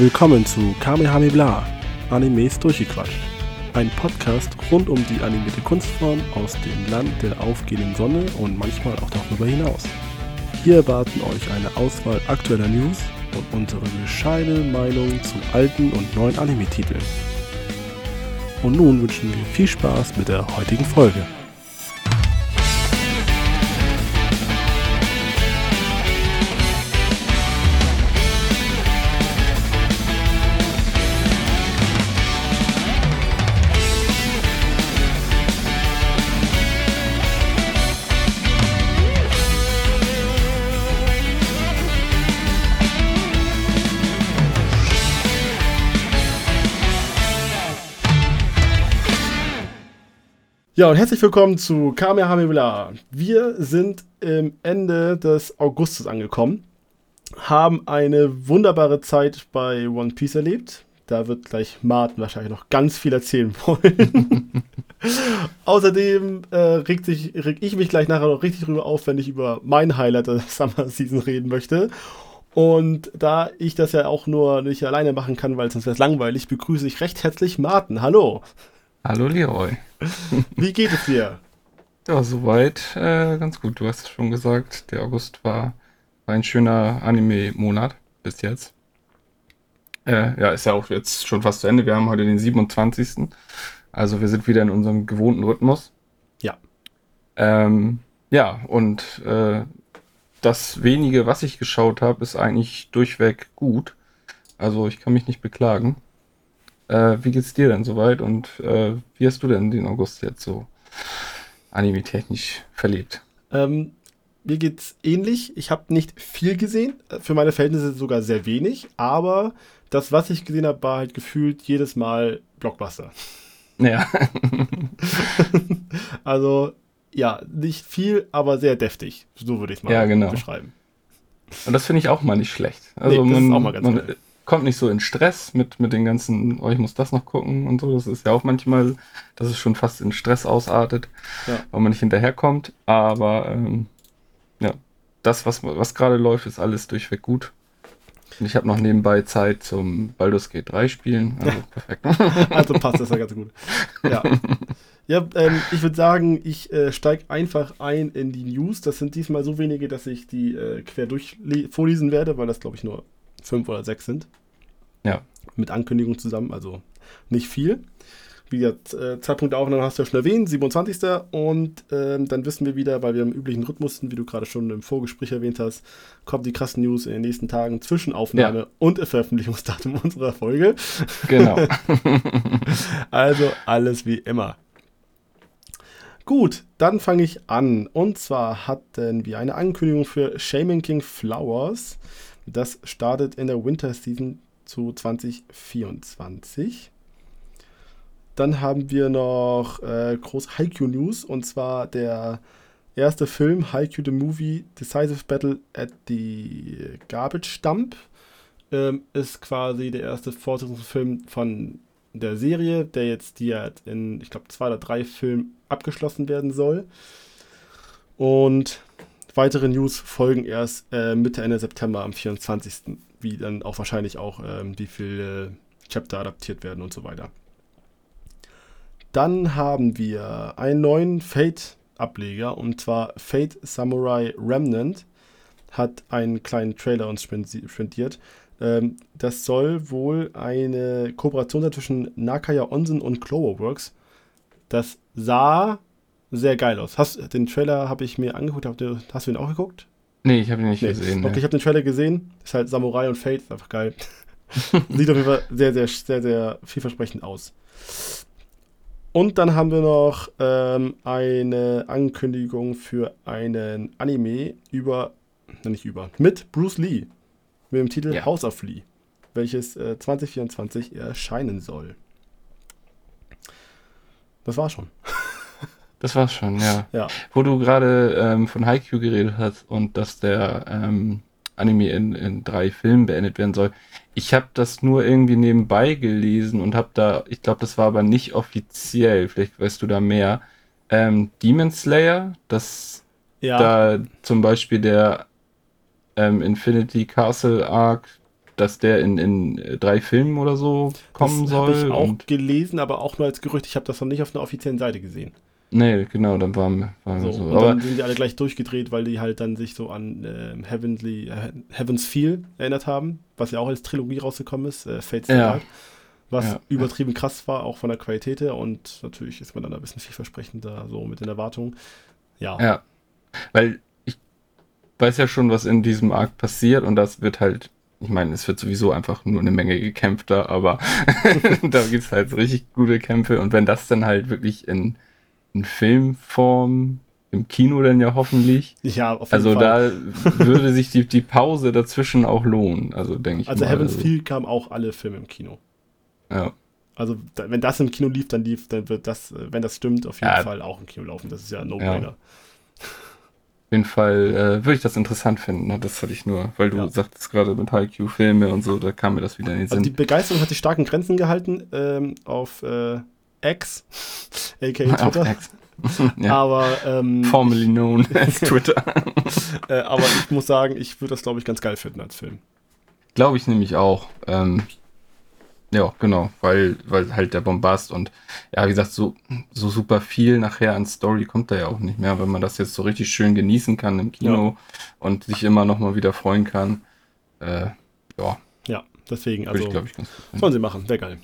Willkommen zu Kamehameha, Animes durchgequatscht. Ein Podcast rund um die animierte Kunstform aus dem Land der aufgehenden Sonne und manchmal auch darüber hinaus. Hier erwarten euch eine Auswahl aktueller News und unsere bescheidene Meinung zu alten und neuen Anime-Titeln. Und nun wünschen wir viel Spaß mit der heutigen Folge. Ja, und herzlich willkommen zu Kamehameha. Wir sind im Ende des Augustes angekommen, haben eine wunderbare Zeit bei One Piece erlebt. Da wird gleich Martin wahrscheinlich noch ganz viel erzählen wollen. Außerdem äh, regt, sich, reg ich mich gleich nachher noch richtig drüber auf, wenn ich über mein Highlight der Summer Season reden möchte. Und da ich das ja auch nur nicht alleine machen kann, weil sonst wäre es langweilig, begrüße ich recht herzlich Martin. Hallo. Hallo Leroy. Wie geht es dir? Ja, soweit äh, ganz gut. Du hast schon gesagt, der August war, war ein schöner Anime-Monat bis jetzt. Äh, ja, ist ja auch jetzt schon fast zu Ende. Wir haben heute den 27. Also wir sind wieder in unserem gewohnten Rhythmus. Ja. Ähm, ja, und äh, das wenige, was ich geschaut habe, ist eigentlich durchweg gut. Also ich kann mich nicht beklagen. Äh, wie geht's dir denn soweit und äh, wie hast du denn den August jetzt so anime-technisch verlebt? Ähm, mir geht's ähnlich. Ich habe nicht viel gesehen, für meine Verhältnisse sogar sehr wenig, aber das, was ich gesehen habe, war halt gefühlt jedes Mal Blockbuster. Ja. also, ja, nicht viel, aber sehr deftig. So würde ich es mal ja, genau. beschreiben. Und das finde ich auch mal nicht schlecht. Also nee, man, man, kommt nicht so in Stress mit, mit den ganzen, oh, ich muss das noch gucken und so. Das ist ja auch manchmal, dass es schon fast in Stress ausartet, ja. weil man nicht hinterherkommt. Aber ähm, ja, das, was, was gerade läuft, ist alles durchweg gut. Und ich habe noch nebenbei Zeit zum Baldur's Gate 3 spielen. Also perfekt. also passt das ja ganz gut. Ja. Ja, ähm, ich würde sagen, ich äh, steige einfach ein in die News. Das sind diesmal so wenige, dass ich die äh, quer durch vorlesen werde, weil das, glaube ich, nur fünf oder sechs sind. Ja. Mit Ankündigung zusammen, also nicht viel. Wie gesagt, äh, Zeitpunkt der Aufnahme hast du ja schon erwähnt, 27. Und ähm, dann wissen wir wieder, weil wir im üblichen Rhythmus sind, wie du gerade schon im Vorgespräch erwähnt hast, kommt die krassen News in den nächsten Tagen zwischen Aufnahme ja. und Veröffentlichungsdatum unserer Folge. Genau. also alles wie immer. Gut, dann fange ich an. Und zwar hatten wir eine Ankündigung für Shaman King Flowers. Das startet in der Winter Season zu 2024. Dann haben wir noch äh, groß Haikyuu News und zwar der erste Film Haikyuu the Movie Decisive Battle at the Garbage Dump ähm, ist quasi der erste Fortsetzungsfilm von der Serie, der jetzt die hat in, ich glaube, zwei oder drei Filmen abgeschlossen werden soll. Und weitere News folgen erst äh, Mitte, Ende September am 24 wie dann auch wahrscheinlich auch, ähm, wie viele Chapter adaptiert werden und so weiter. Dann haben wir einen neuen Fate-Ableger und zwar Fate Samurai Remnant hat einen kleinen Trailer uns spendiert. Ähm, das soll wohl eine Kooperation sein zwischen Nakaya Onsen und Cloverworks. Das sah sehr geil aus. Hast, den Trailer habe ich mir angeguckt. Hast du ihn auch geguckt? Nee, ich habe ihn nicht nee. gesehen. Okay, nee. ich habe den Trailer gesehen. Ist halt Samurai und Fate, ist einfach geil. Sieht auf jeden Fall sehr, sehr, sehr, sehr vielversprechend aus. Und dann haben wir noch ähm, eine Ankündigung für einen Anime über, nicht über, mit Bruce Lee. Mit dem Titel ja. House of Lee, welches äh, 2024 erscheinen soll. Das war schon. Das war's schon, ja. ja. Wo du gerade ähm, von Haikyuu geredet hast und dass der ähm, Anime in, in drei Filmen beendet werden soll. Ich habe das nur irgendwie nebenbei gelesen und habe da, ich glaube, das war aber nicht offiziell, vielleicht weißt du da mehr. Ähm, Demon Slayer, dass ja. da zum Beispiel der ähm, Infinity Castle Arc dass der in, in drei Filmen oder so kommen das soll. Das habe ich auch gelesen, aber auch nur als Gerücht. Ich habe das noch nicht auf einer offiziellen Seite gesehen. Nee, genau, dann waren wir so. so. Und dann sind die alle gleich durchgedreht, weil die halt dann sich so an äh, Heavenly, äh, Heaven's Feel erinnert haben, was ja auch als Trilogie rausgekommen ist, äh, Fates ja. was ja. übertrieben krass war, auch von der Qualität her und natürlich ist man dann ein bisschen vielversprechender so mit den Erwartungen. Ja. Ja, weil ich weiß ja schon, was in diesem Arc passiert und das wird halt ich meine, es wird sowieso einfach nur eine Menge gekämpft da, aber da gibt es halt richtig gute Kämpfe und wenn das dann halt wirklich in in Filmform im Kino dann ja hoffentlich. Ja, auf jeden also Fall. da würde sich die, die Pause dazwischen auch lohnen, also denke ich Also mal. Heaven's also. Feel kam auch alle Filme im Kino. Ja. Also wenn das im Kino lief, dann lief, dann wird das, wenn das stimmt, auf jeden ja. Fall auch im Kino laufen. Das ist ja ein No-Brainer. Ja. Auf jeden Fall äh, würde ich das interessant finden. Ne? Das hatte ich nur, weil du ja. sagtest gerade mit HiQ-Filme und so, da kam mir das wieder in den also Sinn. Also die Begeisterung hat sich stark in Grenzen gehalten ähm, auf äh, X, aka Twitter. Ja. Aber ähm, formerly known as Twitter. äh, aber ich muss sagen, ich würde das glaube ich ganz geil finden als Film. Glaube ich nämlich auch. Ähm, ja, genau, weil, weil halt der Bombast und ja, wie gesagt, so, so super viel nachher an Story kommt da ja auch nicht mehr, wenn man das jetzt so richtig schön genießen kann im Kino ja. und sich immer noch mal wieder freuen kann. Äh, ja. Ja, deswegen, also ich, ich, ganz sollen sie machen, wäre geil.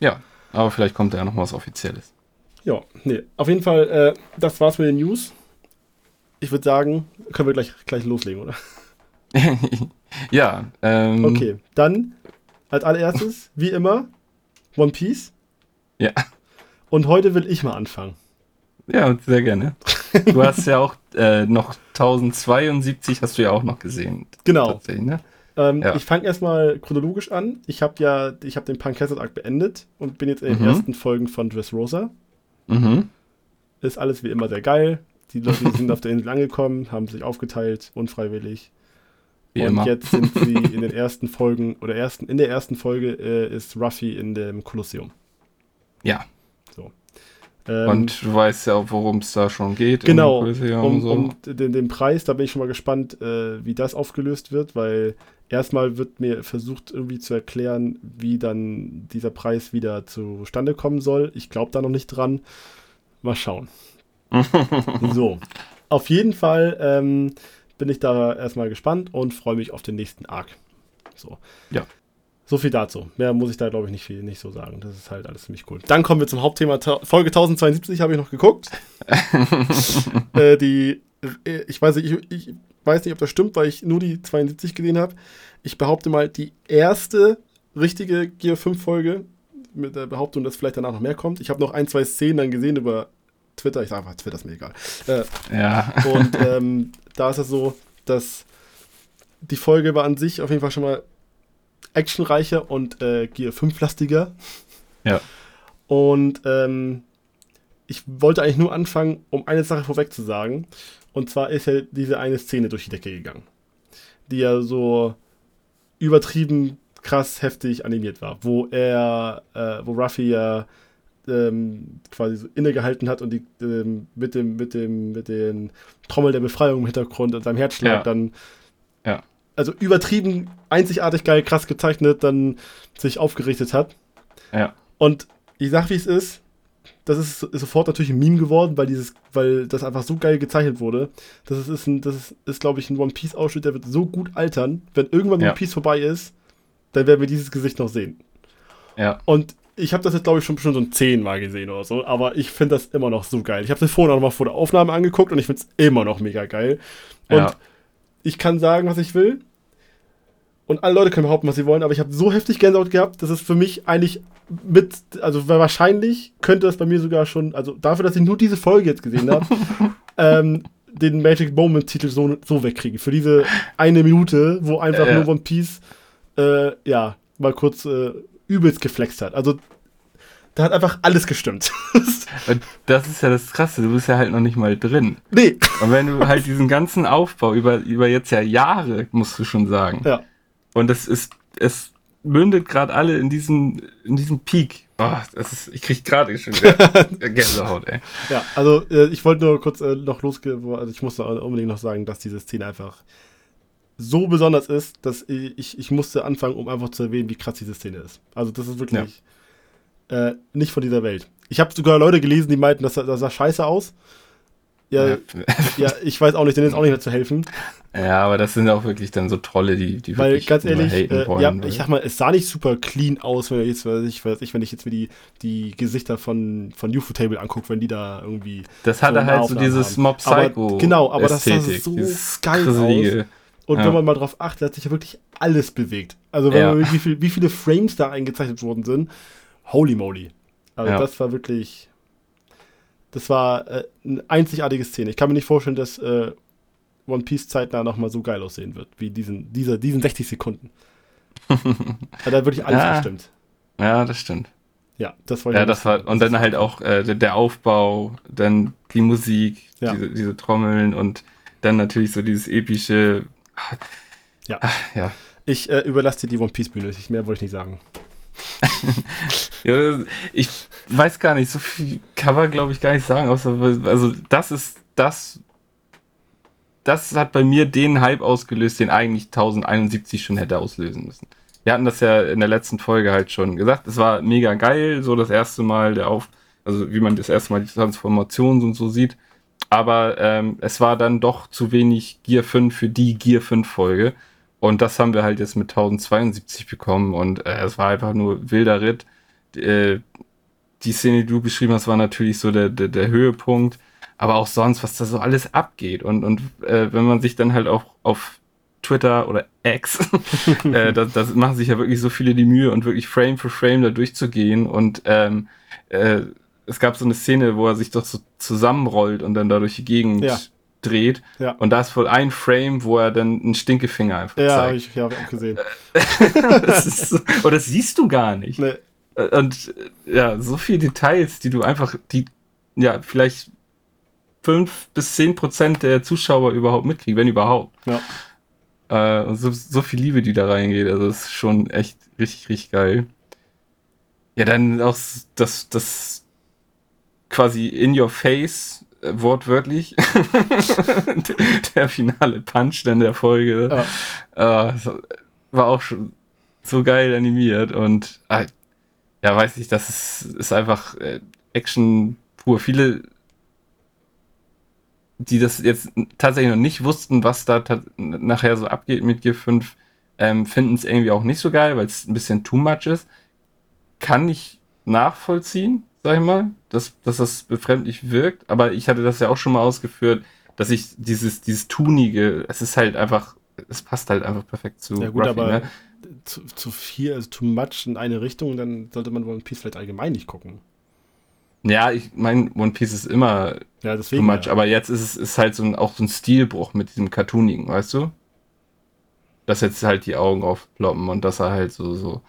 Ja, aber vielleicht kommt da ja noch was Offizielles. Ja, nee. Auf jeden Fall, äh, das war's mit den News. Ich würde sagen, können wir gleich, gleich loslegen, oder? ja. Ähm, okay, dann als allererstes, wie immer, One Piece. Ja. Und heute will ich mal anfangen. Ja, sehr gerne. Du hast ja auch äh, noch 1072 hast du ja auch noch gesehen. Genau. Ne? Ähm, ja. Ich fange erstmal chronologisch an. Ich habe ja, ich habe den Hazard Arc beendet und bin jetzt in den mhm. ersten Folgen von Dressrosa. Mhm. Ist alles wie immer sehr geil. Die Leute sind auf der Insel angekommen, haben sich aufgeteilt, unfreiwillig. Wie und immer. jetzt sind sie in den ersten Folgen oder ersten, in der ersten Folge äh, ist Ruffy in dem Kolosseum. Ja. Ähm, und du weißt ja worum es da schon geht. Genau. Um, so. um den, den, Preis, da bin ich schon mal gespannt, äh, wie das aufgelöst wird, weil erstmal wird mir versucht irgendwie zu erklären, wie dann dieser Preis wieder zustande kommen soll. Ich glaube da noch nicht dran. Mal schauen. so. Auf jeden Fall ähm, bin ich da erstmal gespannt und freue mich auf den nächsten Arc. So. Ja. So viel dazu. Mehr muss ich da, glaube ich, nicht, viel, nicht so sagen. Das ist halt alles ziemlich cool. Dann kommen wir zum Hauptthema. Folge 1072 habe ich noch geguckt. äh, die, äh, ich weiß, nicht, ich, ich weiß nicht, ob das stimmt, weil ich nur die 72 gesehen habe. Ich behaupte mal, die erste richtige Gear 5 Folge mit der Behauptung, dass vielleicht danach noch mehr kommt. Ich habe noch ein, zwei Szenen dann gesehen über Twitter. Ich sage einfach, Twitter ist mir egal. Äh, ja. Und ähm, da ist es so, dass die Folge war an sich auf jeden Fall schon mal actionreicher und äh, Gear 5-lastiger. Ja. Und ähm, ich wollte eigentlich nur anfangen, um eine Sache vorweg zu sagen. Und zwar ist ja diese eine Szene durch die Decke gegangen, die ja so übertrieben krass heftig animiert war, wo er, äh, wo Ruffy ja ähm, quasi so innegehalten hat und die ähm, mit dem mit dem mit den Trommel der Befreiung im Hintergrund und seinem Herzschlag ja. dann ja also übertrieben, einzigartig geil, krass gezeichnet, dann sich aufgerichtet hat. Ja. Und ich sag, wie es ist, das ist, ist, sofort natürlich ein Meme geworden, weil dieses, weil das einfach so geil gezeichnet wurde. Das ist, ist, ein, das ist, ist glaube ich, ein One Piece Ausschnitt, der wird so gut altern. Wenn irgendwann ja. One Piece vorbei ist, dann werden wir dieses Gesicht noch sehen. Ja. Und ich habe das jetzt, glaube ich, schon, schon so ein zehnmal gesehen oder so, aber ich finde das immer noch so geil. Ich habe das vorhin auch noch mal vor der Aufnahme angeguckt und ich finde es immer noch mega geil. Und ja ich kann sagen, was ich will. Und alle Leute können behaupten, was sie wollen, aber ich habe so heftig Gänsehaut gehabt, dass es für mich eigentlich mit, also wahrscheinlich könnte das bei mir sogar schon, also dafür, dass ich nur diese Folge jetzt gesehen habe, ähm, den Magic Moment-Titel so, so wegkriegen. Für diese eine Minute, wo einfach äh. nur One Piece, äh, ja, mal kurz äh, übelst geflext hat. Also da hat einfach alles gestimmt. das ist ja das Krasse, du bist ja halt noch nicht mal drin. Nee. Und wenn du halt diesen ganzen Aufbau über, über jetzt ja Jahre, musst du schon sagen. Ja. Und das ist, es mündet gerade alle in diesem, in diesem Peak. Oh, das ist, ich krieg gerade schon Gänsehaut, ey. Ja, also äh, ich wollte nur kurz äh, noch losgehen, also ich muss unbedingt noch sagen, dass diese Szene einfach so besonders ist, dass ich, ich musste anfangen, um einfach zu erwähnen, wie krass diese Szene ist. Also das ist wirklich ja. äh, nicht von dieser Welt. Ich habe sogar Leute gelesen, die meinten, das, das sah scheiße aus. Ja, ja, ich weiß auch nicht, denen ist auch nicht mehr zu helfen. Ja, aber das sind auch wirklich dann so Trolle, die, die Weil ganz ehrlich, äh, wollen, ja, ich sag mal, es sah nicht super clean aus, wenn ich jetzt, weiß ich, weiß ich, wenn ich jetzt mir die, die Gesichter von, von UFO Table angucke, wenn die da irgendwie. Das hatte so halt so dieses Mob Psycho. Aber, genau, aber Ästhetik, das sah so geil aus. Und ja. wenn man mal drauf achtet, hat sich ja wirklich alles bewegt. Also wenn ja. man wie, viel, wie viele Frames da eingezeichnet worden sind, holy moly. Also das war wirklich. Das war äh, eine einzigartige Szene. Ich kann mir nicht vorstellen, dass äh, One Piece zeitnah nochmal so geil aussehen wird, wie diesen, dieser, diesen 60 Sekunden. da hat wirklich alles ja. gestimmt. Ja, das stimmt. Ja, das war ja. das war, und dann halt auch äh, der Aufbau, dann die Musik, ja. diese, diese Trommeln und dann natürlich so dieses epische. Ja. ja. Ich äh, überlasse dir die One Piece Bühne. Mehr wollte ich nicht sagen. ja, ich weiß gar nicht, so viel kann man glaube ich gar nicht sagen, außer, also das ist das, das hat bei mir den Hype ausgelöst, den eigentlich 1071 schon hätte auslösen müssen. Wir hatten das ja in der letzten Folge halt schon gesagt. Es war mega geil, so das erste Mal der Auf, also wie man das erste Mal die Transformation und so sieht. Aber ähm, es war dann doch zu wenig Gear 5 für die Gear 5 Folge. Und das haben wir halt jetzt mit 1072 bekommen. Und äh, es war einfach nur wilder Ritt. Äh, die Szene, die du beschrieben hast, war natürlich so der, der, der Höhepunkt aber auch sonst, was da so alles abgeht. Und, und äh, wenn man sich dann halt auch auf Twitter oder X, äh, das, das machen sich ja wirklich so viele die Mühe und wirklich Frame für Frame da durchzugehen. Und ähm, äh, es gab so eine Szene, wo er sich doch so zusammenrollt und dann da durch die Gegend ja. Dreht. Ja. Und da ist wohl ein Frame, wo er dann einen Stinkefinger einfach ja, zeigt. Ich, ja, habe ich auch gesehen. das ist so, oder das siehst du gar nicht. Nee. Und ja, so viele Details, die du einfach, die ja vielleicht 5 bis 10 Prozent der Zuschauer überhaupt mitkriegen, wenn überhaupt. Ja. Äh, und so, so viel Liebe, die da reingeht, also das ist schon echt richtig, richtig geil. Ja, dann auch das, das quasi in your face, wortwörtlich, der finale Punch dann der Folge. Ja. Äh, war auch schon so geil animiert und äh, ja, weiß ich, das ist, ist einfach äh, Action pur. Viele die das jetzt tatsächlich noch nicht wussten, was da nachher so abgeht mit G5, ähm, finden es irgendwie auch nicht so geil, weil es ein bisschen too much ist. Kann ich nachvollziehen, sag ich mal, dass, dass das befremdlich wirkt, aber ich hatte das ja auch schon mal ausgeführt, dass ich dieses, dieses Tunige, es ist halt einfach, es passt halt einfach perfekt zu. Ja gut, Ruffy, aber ne? zu, zu viel, also too much in eine Richtung, dann sollte man One Piece vielleicht allgemein nicht gucken. Ja, ich meine, One Piece ist immer ja, deswegen, too much, ja. aber jetzt ist es ist halt so ein, auch so ein Stilbruch mit diesem Cartoonigen, weißt du? Dass jetzt halt die Augen aufploppen und dass er halt so, so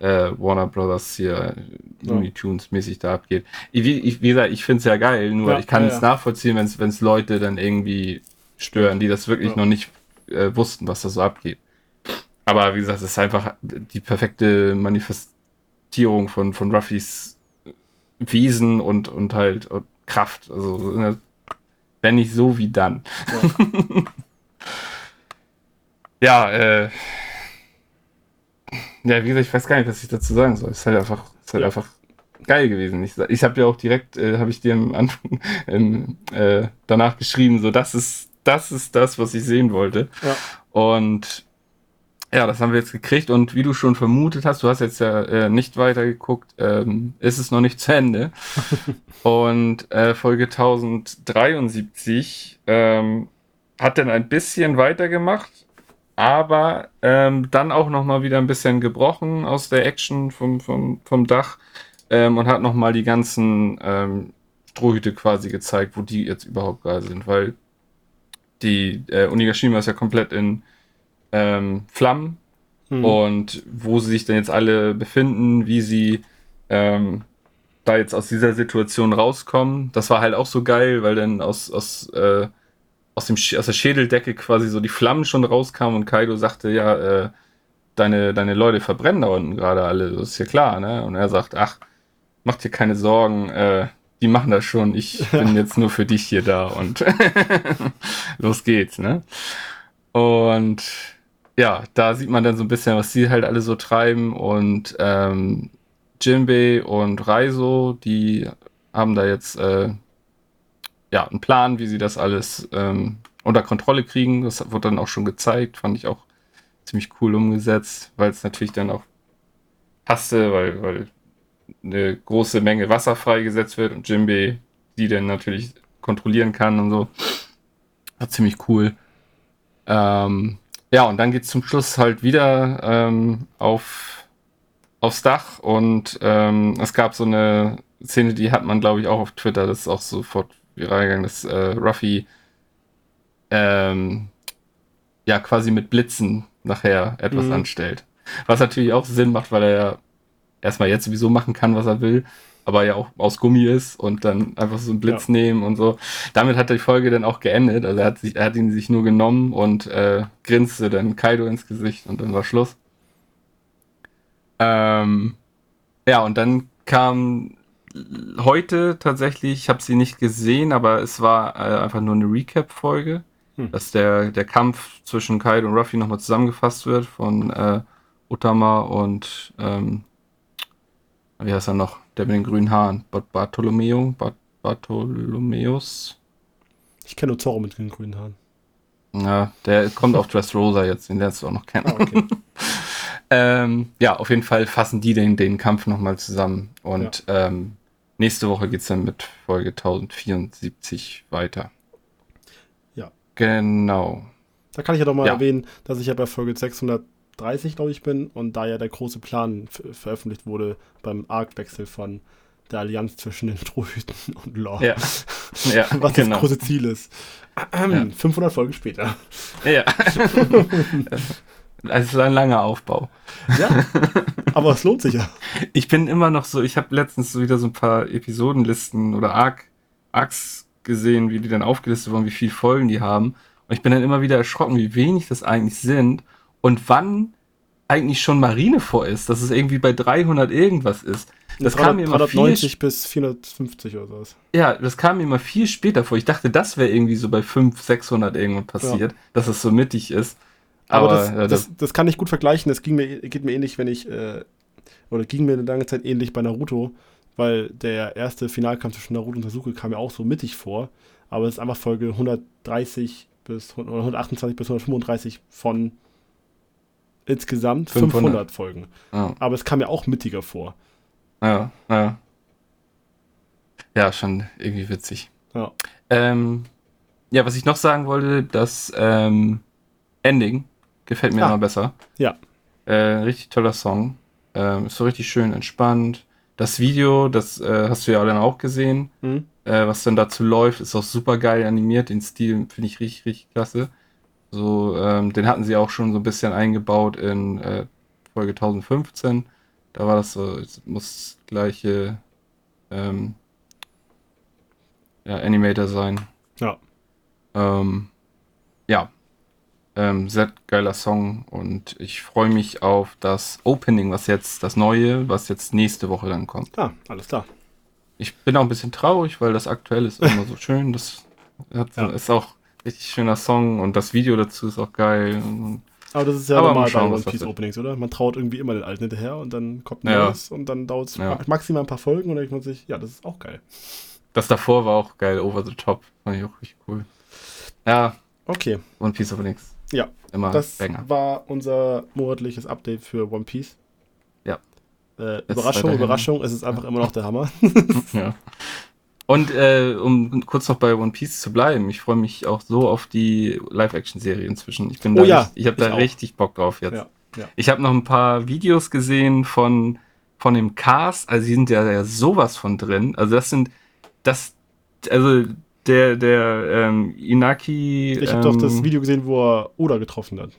äh, Warner Brothers hier Looney Tunes mäßig da abgeht. Ich, ich, wie gesagt, ich finde es ja geil, nur ja, ich kann es nachvollziehen, wenn es Leute dann irgendwie stören, die das wirklich noch nicht äh, wussten, was da so abgeht. Aber wie gesagt, es ist einfach die perfekte Manifestierung von, von Ruffys Wesen und, und halt und Kraft. Also, wenn nicht so, wie dann. Ja, ja, äh, ja, wie gesagt, ich weiß gar nicht, was ich dazu sagen soll. Es ist halt einfach, ist halt einfach geil gewesen. Ich, ich habe ja auch direkt, äh, habe ich dir am Anfang ähm, äh, danach geschrieben, so das ist, das ist das, was ich sehen wollte. Ja. Und ja, das haben wir jetzt gekriegt und wie du schon vermutet hast, du hast jetzt ja äh, nicht weitergeguckt, ähm, ist es noch nicht zu Ende. und äh, Folge 1073 ähm, hat dann ein bisschen weitergemacht, aber ähm, dann auch nochmal wieder ein bisschen gebrochen aus der Action vom, vom, vom Dach ähm, und hat nochmal die ganzen ähm, Strohhüte quasi gezeigt, wo die jetzt überhaupt gerade sind, weil die äh, Unigashima ist ja komplett in ähm, Flammen hm. und wo sie sich denn jetzt alle befinden, wie sie ähm, da jetzt aus dieser Situation rauskommen. Das war halt auch so geil, weil dann aus, aus, äh, aus, dem, aus der Schädeldecke quasi so die Flammen schon rauskamen und Kaido sagte, ja, äh, deine, deine Leute verbrennen da unten gerade alle, das ist ja klar, ne? Und er sagt, ach, mach dir keine Sorgen, äh, die machen das schon, ich bin jetzt nur für dich hier da und los geht's, ne? Und ja, da sieht man dann so ein bisschen, was sie halt alle so treiben und ähm, Jinbei und Raizo, die haben da jetzt äh, ja einen Plan, wie sie das alles ähm, unter Kontrolle kriegen. Das wurde dann auch schon gezeigt, fand ich auch ziemlich cool umgesetzt, weil es natürlich dann auch passte, weil, weil eine große Menge Wasser freigesetzt wird und Jimbe die dann natürlich kontrollieren kann und so. War ziemlich cool. Ähm, ja, und dann geht es zum Schluss halt wieder ähm, auf, aufs Dach und ähm, es gab so eine Szene, die hat man, glaube ich, auch auf Twitter, das ist auch sofort viral gegangen, dass äh, Ruffy ähm, ja quasi mit Blitzen nachher etwas mhm. anstellt. Was natürlich auch Sinn macht, weil er ja erstmal jetzt sowieso machen kann, was er will, aber ja auch aus Gummi ist und dann einfach so einen Blitz ja. nehmen und so. Damit hat die Folge dann auch geendet. Also er hat, sich, er hat ihn sich nur genommen und äh, grinste dann Kaido ins Gesicht und dann war Schluss. Ähm, ja, und dann kam heute tatsächlich, ich habe sie nicht gesehen, aber es war äh, einfach nur eine Recap-Folge, hm. dass der, der Kampf zwischen Kaido und Ruffy nochmal zusammengefasst wird von äh, Utama und ähm, wie heißt er noch? Der mit den grünen Haaren. Bartolomeo? Bart Bartholomeus? Ich kenne nur Zorro mit den grünen Haaren. Ja, der kommt auf Dressrosa jetzt, den lernst du auch noch kennen. Ah, okay. ähm, ja, auf jeden Fall fassen die den, den Kampf nochmal zusammen. Und ja. ähm, nächste Woche geht es dann mit Folge 1074 weiter. Ja. Genau. Da kann ich ja doch mal ja. erwähnen, dass ich ja bei Folge 600 30, glaube ich, bin und da ja der große Plan veröffentlicht wurde beim Arc-Wechsel von der Allianz zwischen den Drohhüten und Law. Ja. ja Was genau. das große Ziel ist. Ja. 500 Folgen später. Ja. Es ist ein langer Aufbau. Ja, aber es lohnt sich ja. Ich bin immer noch so, ich habe letztens wieder so ein paar Episodenlisten oder Arc, Arcs gesehen, wie die dann aufgelistet wurden, wie viele Folgen die haben. Und ich bin dann immer wieder erschrocken, wie wenig das eigentlich sind und wann eigentlich schon Marine vor ist, dass es irgendwie bei 300 irgendwas ist. Das 300, kam mir immer 390 viel bis 450 oder sowas. Ja, das kam mir immer viel später vor. Ich dachte, das wäre irgendwie so bei 500, 600 irgendwann passiert, ja. dass es so mittig ist. Aber, Aber das, das, das, kann ich gut vergleichen. Das ging mir, geht mir ähnlich, wenn ich, äh, oder ging mir eine lange Zeit ähnlich bei Naruto, weil der erste Finalkampf zwischen Naruto und Sasuke kam mir auch so mittig vor. Aber es ist einfach Folge 130 bis 128 bis 135 von insgesamt 500, 500 Folgen. Ja. Aber es kam ja auch mittiger vor. Ja, ja. Ja, schon irgendwie witzig. Ja. Ähm, ja, was ich noch sagen wollte, das ähm, Ending gefällt mir ah. immer besser. Ja. Äh, richtig toller Song. Ähm, ist so richtig schön entspannt. Das Video, das äh, hast du ja dann auch gesehen, mhm. äh, was dann dazu läuft, ist auch super geil animiert. Den Stil finde ich richtig, richtig klasse. So, ähm, den hatten sie auch schon so ein bisschen eingebaut in äh, Folge 1015. Da war das so, es muss gleiche ähm, ja, Animator sein. Ja. Ähm, ja. Ähm, sehr geiler Song und ich freue mich auf das Opening, was jetzt, das neue, was jetzt nächste Woche dann kommt. Ah, alles klar. Ich bin auch ein bisschen traurig, weil das aktuell ist immer so schön. Das hat, ja. ist auch richtig schöner Song und das Video dazu ist auch geil. Aber das ist ja Aber normal schauen, bei One Piece Openings, oder? Man traut irgendwie immer den alten hinterher und dann kommt ein neues ja. und dann dauert es ja. maximal ein paar Folgen und dann denkt man sich, ja, das ist auch geil. Das davor war auch geil, Over the Top. Fand ich auch richtig cool. Ja. Okay. One Piece Openings. Ja. Immer das Banger. war unser monatliches Update für One Piece. Ja. Äh, Überraschung, Überraschung, es ist einfach immer noch der Hammer. ja. Und äh, um kurz noch bei One Piece zu bleiben, ich freue mich auch so auf die Live-Action-Serie inzwischen. Ich bin oh, da, ja, ich, ich habe da auch. richtig Bock drauf jetzt. Ja, ja. Ich habe noch ein paar Videos gesehen von von dem Cast, also die sind ja, ja sowas von drin. Also das sind das, also der der ähm, Inaki. Ich habe ähm, doch das ähm, Video gesehen, wo er Oda getroffen hat.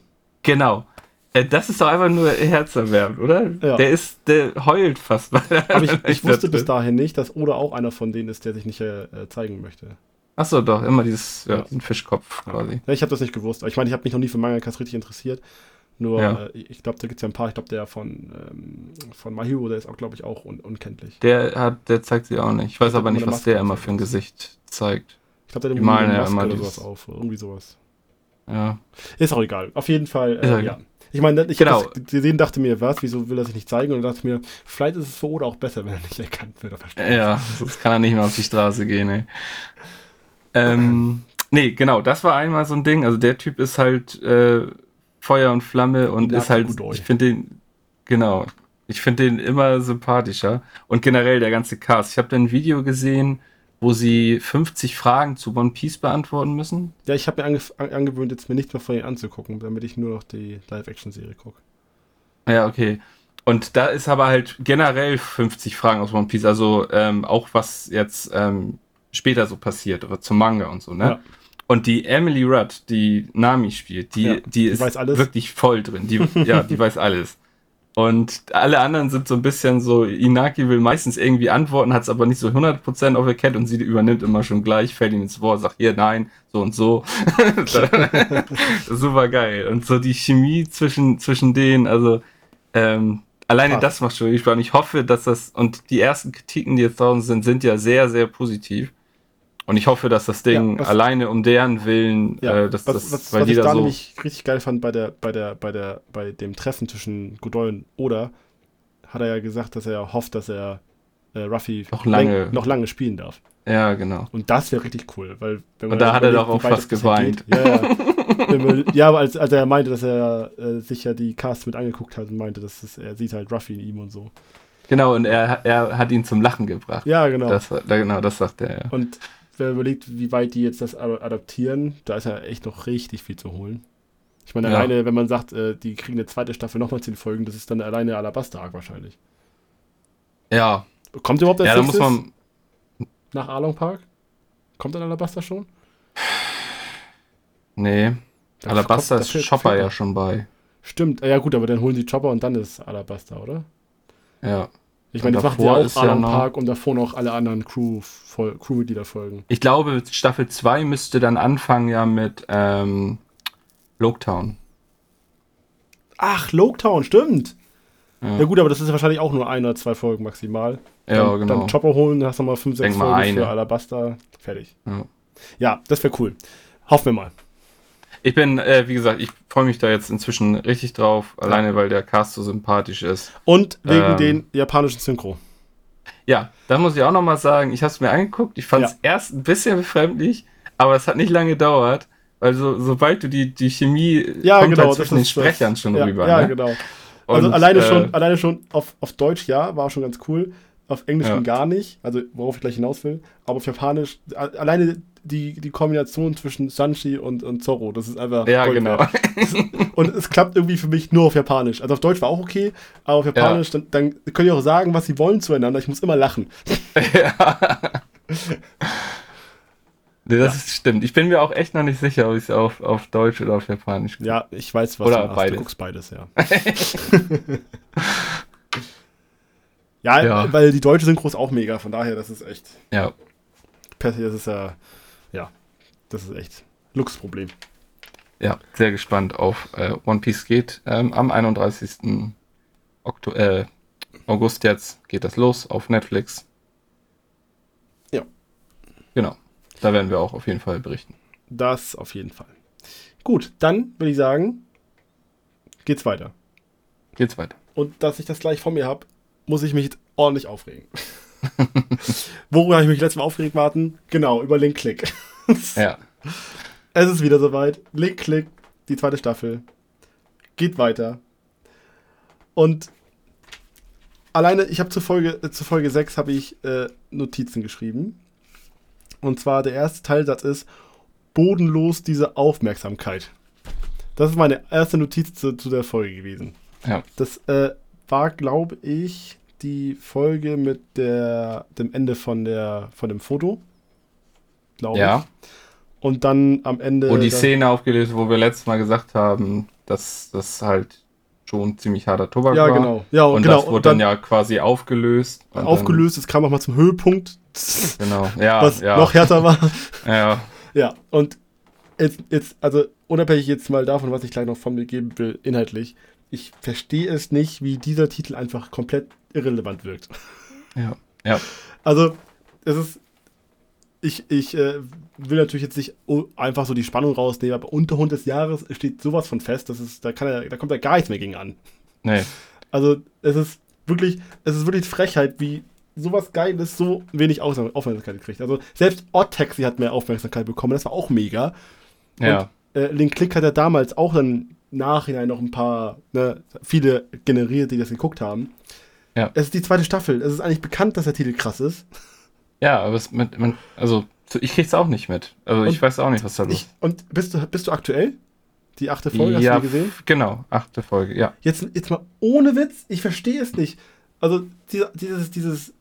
Genau. Äh, das ist doch einfach nur herzerwärmend, oder? Ja. Der ist, der heult fast. Aber ich, ich wusste bis dahin nicht, dass Oda auch einer von denen ist, der sich nicht äh, zeigen möchte. Achso, doch, immer dieses, ja, ja. diesen Fischkopf quasi. Ja, ich habe das nicht gewusst. Ich meine, ich habe mich noch nie für Mangakas richtig interessiert. Nur, ja. äh, ich glaube, da gibt es ja ein paar. Ich glaube, der von, ähm, von Mahiro, der ist auch, glaube ich, auch un unkenntlich. Der hat, der zeigt sie auch nicht. Ich weiß aber nicht, was der immer für ein Gesicht zeigt. Ich glaube, der hat immer eine Maske oder sowas auf. Irgendwie sowas. Ja. Ist auch egal. Auf jeden Fall, äh, ja. Ich meine, ich genau. habe gesehen, dachte mir, was, wieso will er sich nicht zeigen? Und dachte mir, vielleicht ist es für Oda auch besser, wenn er nicht erkannt wird. Ja, sonst kann er nicht mehr auf die Straße gehen, ey. Ähm, nee, genau, das war einmal so ein Ding. Also der Typ ist halt äh, Feuer und Flamme und ist halt, ich finde den, genau, ich finde den immer sympathischer. Und generell der ganze Cast. Ich habe da ein Video gesehen, wo sie 50 Fragen zu One Piece beantworten müssen. Ja, ich habe mir ange angewöhnt, jetzt mir nicht mehr von ihnen anzugucken, damit ich nur noch die Live-Action-Serie gucke. Ja, okay. Und da ist aber halt generell 50 Fragen aus One Piece, also ähm, auch was jetzt ähm, später so passiert oder zum Manga und so, ne? Ja. Und die Emily Rudd, die Nami spielt, die, ja, die, die ist wirklich voll drin. Die, ja, die weiß alles. Und alle anderen sind so ein bisschen so, Inaki will meistens irgendwie antworten, hat es aber nicht so 100% auf erkennt und sie übernimmt immer schon gleich, fällt ihm ins Wort, sagt hier, nein, so und so. Super geil. Und so die Chemie zwischen, zwischen denen, also ähm, alleine Ach. das macht schon Spaß. Und ich hoffe, dass das, und die ersten Kritiken, die jetzt draußen sind, sind ja sehr, sehr positiv. Und ich hoffe, dass das Ding ja, was, alleine um deren Willen, ja, äh, dass was, das, was, weil was ich da so nämlich richtig geil fand bei der, bei der, bei der, bei dem Treffen zwischen Godoy und Oda, hat er ja gesagt, dass er hofft, dass er äh, Ruffy noch lange, noch lange spielen darf. Ja, genau. Und das wäre richtig cool, weil wenn man und da hat er doch auch fast geweint. Ja, ja. ja, aber als, als er meinte, dass er äh, sich ja die Cast mit angeguckt hat und meinte, dass es, er sieht halt Ruffy in ihm und so. Genau, und er, er hat ihn zum Lachen gebracht. Ja, genau. Das, genau, das sagt er, ja. Und wenn man überlegt, wie weit die jetzt das adaptieren, da ist ja echt noch richtig viel zu holen. Ich meine, ja. alleine, wenn man sagt, äh, die kriegen eine zweite Staffel nochmal zehn Folgen, das ist dann alleine Alabasta Arc wahrscheinlich. Ja. Kommt überhaupt der ja, da muss man nach Arlong Park? Kommt dann Alabasta schon? Nee. Da Alabasta kommt, ist Chopper ja schon bei. Stimmt, ja gut, aber dann holen sie Chopper und dann ist Alabasta, oder? Ja. Ich meine, das macht ja auch Alan ja Park und davor noch alle anderen Crew, Crewmitglieder folgen. Ich glaube, Staffel 2 müsste dann anfangen ja mit ähm, Loketown. Ach, Loketown, stimmt. Ja. ja. gut, aber das ist wahrscheinlich auch nur ein oder zwei Folgen maximal. Ja, dann, genau. Dann Chopper holen, dann hast du mal fünf, sechs Folgen eine. für Alabasta. Fertig. Ja, ja das wäre cool. Hoffen wir mal. Ich bin, äh, wie gesagt, ich freue mich da jetzt inzwischen richtig drauf, alleine weil der Cast so sympathisch ist. Und wegen ähm, den japanischen Synchro. Ja, da muss ich auch nochmal sagen, ich habe es mir angeguckt, ich fand es ja. erst ein bisschen befremdlich, aber es hat nicht lange gedauert, weil so, sobald du die, die Chemie ja, kommt genau, halt zwischen den Sprechern schon ja, rüber. Ja, ne? genau. Also Und, alleine, äh, schon, alleine schon auf, auf Deutsch, ja, war schon ganz cool. Auf Englisch ja. gar nicht, also worauf ich gleich hinaus will. Aber auf Japanisch, alleine die, die Kombination zwischen Sanchi und, und Zorro. Das ist einfach. Ja, genau. und es klappt irgendwie für mich nur auf Japanisch. Also auf Deutsch war auch okay, aber auf Japanisch, ja. dann, dann können die auch sagen, was sie wollen zueinander. Ich muss immer lachen. Ja. Nee, das ja. stimmt. Ich bin mir auch echt noch nicht sicher, ob ich es auf, auf Deutsch oder auf Japanisch gucke. Ja, ich weiß, was oder du, beides. du guckst beides, ja. ja. ja, weil die deutsche Synchro ist auch mega, von daher, das ist echt. Ja. Das ist ja, das ist echt Luxusproblem. Ja, sehr gespannt auf äh, One Piece geht. Ähm, am 31. Okto äh, August jetzt geht das los auf Netflix. Ja. Genau. Da werden wir auch auf jeden Fall berichten. Das auf jeden Fall. Gut, dann würde ich sagen, geht's weiter. Geht's weiter. Und dass ich das gleich vor mir habe, muss ich mich ordentlich aufregen. Worüber habe ich mich letztes Mal aufgeregt, Martin? Genau, über Link-Click. Ja. Es ist wieder soweit. Link-Click, die zweite Staffel. Geht weiter. Und alleine, ich habe zu Folge, äh, zu Folge 6 habe ich äh, Notizen geschrieben. Und zwar der erste Teilsatz ist bodenlos diese Aufmerksamkeit. Das ist meine erste Notiz zu, zu der Folge gewesen. Ja. Das äh, war, glaube ich, die Folge mit der, dem Ende von, der, von dem Foto. Glaube ja. ich. Und dann am Ende. Wo die Szene aufgelöst, wo wir letztes Mal gesagt haben, dass das halt schon ziemlich harter Tobak ja, war. Genau. Ja, und genau. das wurde dann, dann, ja quasi aufgelöst. Aufgelöst, es kam auch mal zum Höhepunkt. Genau, ja. Was ja. noch härter war. Ja. Ja, und jetzt, jetzt, also unabhängig jetzt mal davon, was ich gleich noch von mir geben will, inhaltlich, ich verstehe es nicht, wie dieser Titel einfach komplett irrelevant wirkt. Ja, ja. Also, es ist. Ich, ich äh, will natürlich jetzt nicht einfach so die Spannung rausnehmen, aber Unterhund des Jahres steht sowas von fest, das ist, da, kann er, da kommt ja gar nichts mehr gegen an. Nee. Also es ist wirklich, es ist wirklich Frechheit, wie sowas Geiles so wenig Aufmerksamkeit kriegt. Also selbst Odd Taxi hat mehr Aufmerksamkeit bekommen, das war auch mega. Ja. Und, äh, Link Click hat ja damals auch dann nachhinein noch ein paar, ne, viele generiert, die das geguckt haben. Ja. Es ist die zweite Staffel. Es ist eigentlich bekannt, dass der Titel krass ist. Ja, aber es mit, man, also ich krieg's auch nicht mit. Also und ich weiß auch nicht, was da los ist. Und bist du, bist du aktuell? Die achte Folge, ja, hast du die gesehen? Genau, achte Folge, ja. Jetzt, jetzt mal ohne Witz, ich verstehe es nicht. Also dieses, dieses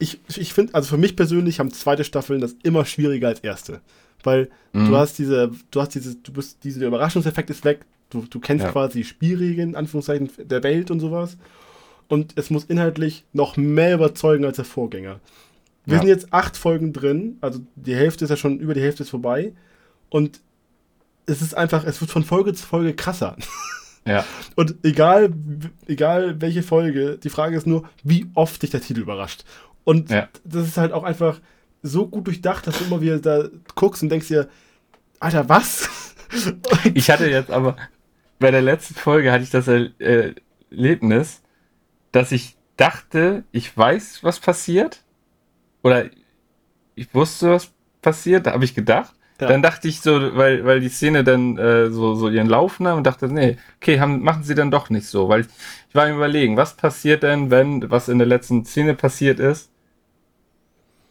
ich, ich finde, also für mich persönlich haben zweite Staffeln das immer schwieriger als erste. Weil mhm. du hast diese, du hast dieses, du bist, dieser Überraschungseffekt ist weg, du, du kennst ja. quasi Spielregeln, Anführungszeichen, der Welt und sowas. Und es muss inhaltlich noch mehr überzeugen als der Vorgänger. Wir ja. sind jetzt acht Folgen drin, also die Hälfte ist ja schon, über die Hälfte ist vorbei. Und es ist einfach, es wird von Folge zu Folge krasser. Ja. Und egal, egal welche Folge, die Frage ist nur, wie oft dich der Titel überrascht. Und ja. das ist halt auch einfach so gut durchdacht, dass du immer wieder da guckst und denkst dir, Alter, was? ich hatte jetzt aber, bei der letzten Folge hatte ich das Erlebnis, dass ich dachte, ich weiß, was passiert. Oder ich wusste, was passiert, da habe ich gedacht. Ja. Dann dachte ich so, weil, weil die Szene dann äh, so, so ihren Lauf nahm und dachte, nee, okay, haben, machen sie dann doch nicht so. Weil ich, ich war im Überlegen, was passiert denn, wenn, was in der letzten Szene passiert ist,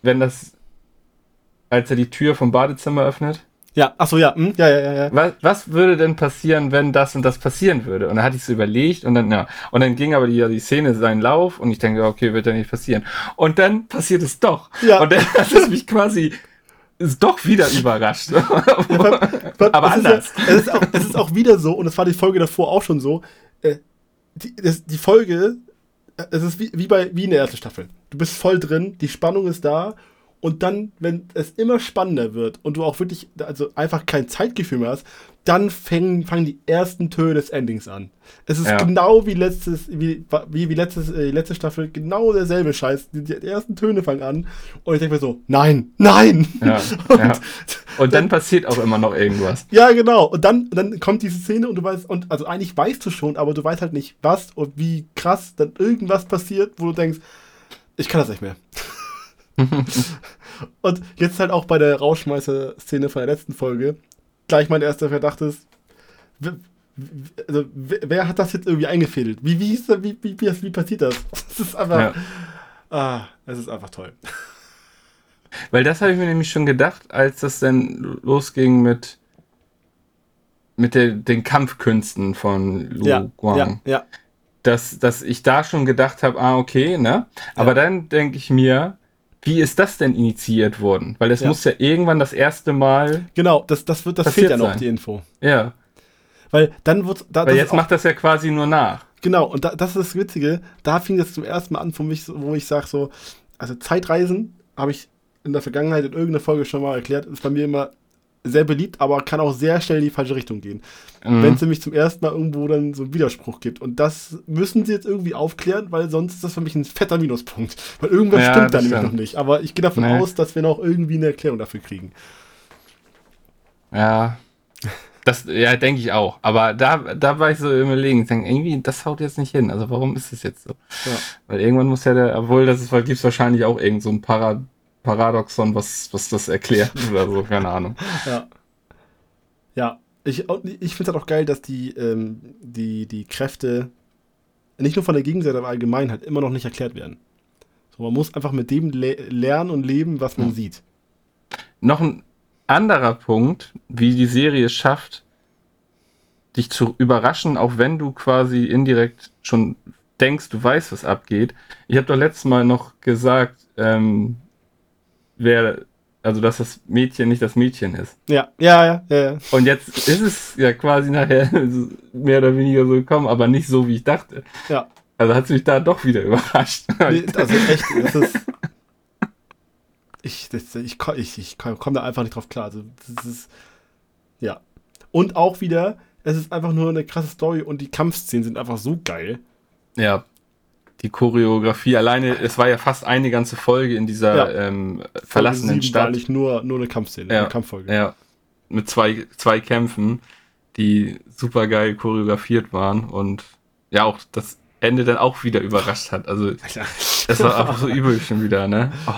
wenn das, als er die Tür vom Badezimmer öffnet? Ja, achso, ja, hm, ja, ja, ja, ja. Was, was würde denn passieren, wenn das und das passieren würde? Und dann hatte ich es überlegt und dann, ja. Und dann ging aber die, die Szene seinen Lauf und ich denke, okay, wird ja nicht passieren. Und dann passiert es doch. Ja. Und dann hat es mich quasi ist doch wieder überrascht. Ja, aber anders. Ja, es, ist auch, es, ist auch, wieder so, und das war die Folge davor auch schon so, äh, die, das, die Folge, äh, es ist wie, wie, bei, wie in der ersten Staffel. Du bist voll drin, die Spannung ist da, und dann, wenn es immer spannender wird und du auch wirklich, also einfach kein Zeitgefühl mehr hast, dann fangen, fangen die ersten Töne des Endings an. Es ist ja. genau wie letztes, wie, wie, wie letztes, äh, letzte Staffel, genau derselbe Scheiß. Die, die, ersten Töne fangen an und ich denke mir so, nein, nein! Ja, und, ja. und, dann passiert auch immer noch irgendwas. Ja, genau. Und dann, dann kommt diese Szene und du weißt, und also eigentlich weißt du schon, aber du weißt halt nicht, was und wie krass dann irgendwas passiert, wo du denkst, ich kann das nicht mehr. und jetzt halt auch bei der Rauschmeißer-Szene von der letzten Folge, gleich mein erster Verdacht ist, also, wer hat das jetzt irgendwie eingefädelt? Wie, wie, das, wie, wie, wie, passiert das? Das ist einfach, ja. ah, es ist einfach toll. Weil das habe ich mir nämlich schon gedacht, als das dann losging mit, mit der, den Kampfkünsten von Lu ja, Guang. Ja, ja. Dass, dass ich da schon gedacht habe, ah, okay, ne? Aber dann denke ich mir, wie ist das denn initiiert worden? Weil es ja. muss ja irgendwann das erste Mal. Genau, das, das, wird, das fehlt ja noch, sein. die Info. Ja. Weil dann wird. Da, Weil jetzt auch, macht das ja quasi nur nach. Genau, und da, das ist das Witzige. Da fing das zum ersten Mal an, für mich, wo ich sage so, also Zeitreisen habe ich in der Vergangenheit in irgendeiner Folge schon mal erklärt, ist bei mir immer sehr beliebt, aber kann auch sehr schnell in die falsche Richtung gehen. Mhm. Wenn es nämlich zum ersten Mal irgendwo dann so einen Widerspruch gibt. Und das müssen sie jetzt irgendwie aufklären, weil sonst ist das für mich ein fetter Minuspunkt. Weil irgendwas ja, stimmt da nämlich noch nicht. Aber ich gehe davon nee. aus, dass wir noch irgendwie eine Erklärung dafür kriegen. Ja. Das, ja, denke ich auch. Aber da, da war ich so überlegen, ich denke, irgendwie, das haut jetzt nicht hin. Also warum ist es jetzt so? Ja. Weil irgendwann muss ja der, obwohl das ist, gibt es wahrscheinlich auch irgend so ein Para, Paradoxon, was, was das erklärt oder so, keine Ahnung. Ja. Ja, ich, ich finde es halt auch geil, dass die, ähm, die, die Kräfte nicht nur von der Gegenseite, aber allgemein halt immer noch nicht erklärt werden. So, man muss einfach mit dem le lernen und leben, was man hm. sieht. Noch ein anderer Punkt, wie die Serie es schafft, dich zu überraschen, auch wenn du quasi indirekt schon denkst, du weißt, was abgeht. Ich habe doch letztes Mal noch gesagt, ähm, wer also dass das Mädchen nicht das Mädchen ist. Ja, ja, ja, ja. Und jetzt ist es ja quasi nachher mehr oder weniger so gekommen, aber nicht so, wie ich dachte. Ja. Also hat es mich da doch wieder überrascht. Nee, also echt, das ist. Ich, das, ich, ich, ich komme da einfach nicht drauf klar. Also, das ist. Ja. Und auch wieder, es ist einfach nur eine krasse Story und die Kampfszenen sind einfach so geil. Ja. Die Choreografie alleine, es war ja fast eine ganze Folge in dieser ja. ähm, verlassenen Stadt. War eigentlich nur, nur eine Kampfszene, ja. eine Kampffolge. Ja, mit zwei, zwei Kämpfen, die super geil choreografiert waren und ja, auch das Ende dann auch wieder überrascht hat. Also, das war einfach so übel schon wieder, ne? Oh.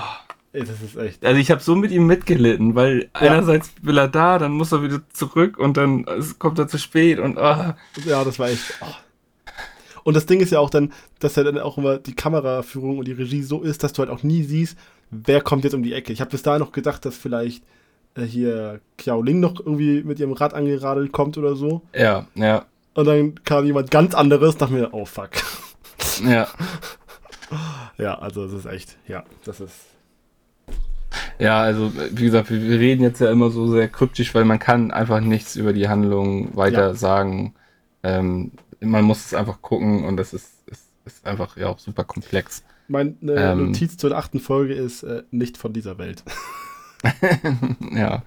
Das ist echt. Also ich habe so mit ihm mitgelitten, weil ja. einerseits will er da, dann muss er wieder zurück und dann kommt er zu spät und oh. Ja, das war echt. Oh. Und das Ding ist ja auch dann, dass ja dann auch immer die Kameraführung und die Regie so ist, dass du halt auch nie siehst, wer kommt jetzt um die Ecke. Ich habe bis dahin noch gedacht, dass vielleicht äh, hier Xiao Ling noch irgendwie mit ihrem Rad angeradelt kommt oder so. Ja, ja. Und dann kam jemand ganz anderes, dachte mir, oh fuck. Ja. ja, also das ist echt, ja, das ist. Ja, also wie gesagt, wir reden jetzt ja immer so sehr kryptisch, weil man kann einfach nichts über die Handlung weiter ja. sagen. Ähm, man muss es einfach gucken und das ist, ist, ist einfach ja auch super komplex. Meine ähm, Notiz zur achten Folge ist äh, nicht von dieser Welt. ja.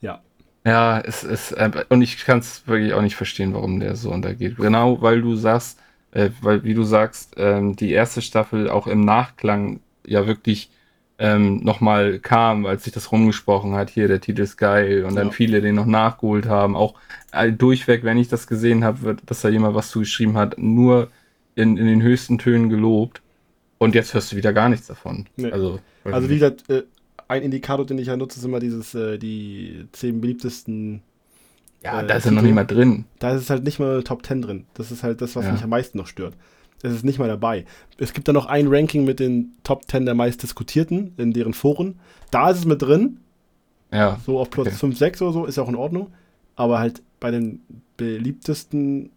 Ja. Ja, es ist, äh, und ich kann es wirklich auch nicht verstehen, warum der so untergeht. Genau, weil du sagst, äh, weil, wie du sagst, ähm, die erste Staffel auch im Nachklang ja wirklich ähm, nochmal kam, als sich das rumgesprochen hat, hier der Titel ist geil und dann viele den noch nachgeholt haben. Auch äh, durchweg, wenn ich das gesehen habe, dass da jemand was zugeschrieben hat, nur in, in den höchsten Tönen gelobt. Und jetzt hörst du wieder gar nichts davon. Nee. Also, also wie gesagt, äh, ein Indikator, den ich ja nutze, ist immer dieses, äh, die zehn beliebtesten. Ja, äh, da ist ja noch nicht mal drin. Da ist es halt nicht mal Top 10 drin. Das ist halt das, was ja. mich am meisten noch stört. Es ist nicht mal dabei. Es gibt da noch ein Ranking mit den Top 10 der meist diskutierten in deren Foren. Da ist es mit drin. Ja. So auf Platz okay. 5, 6 oder so, ist ja auch in Ordnung. Aber halt bei den beliebtesten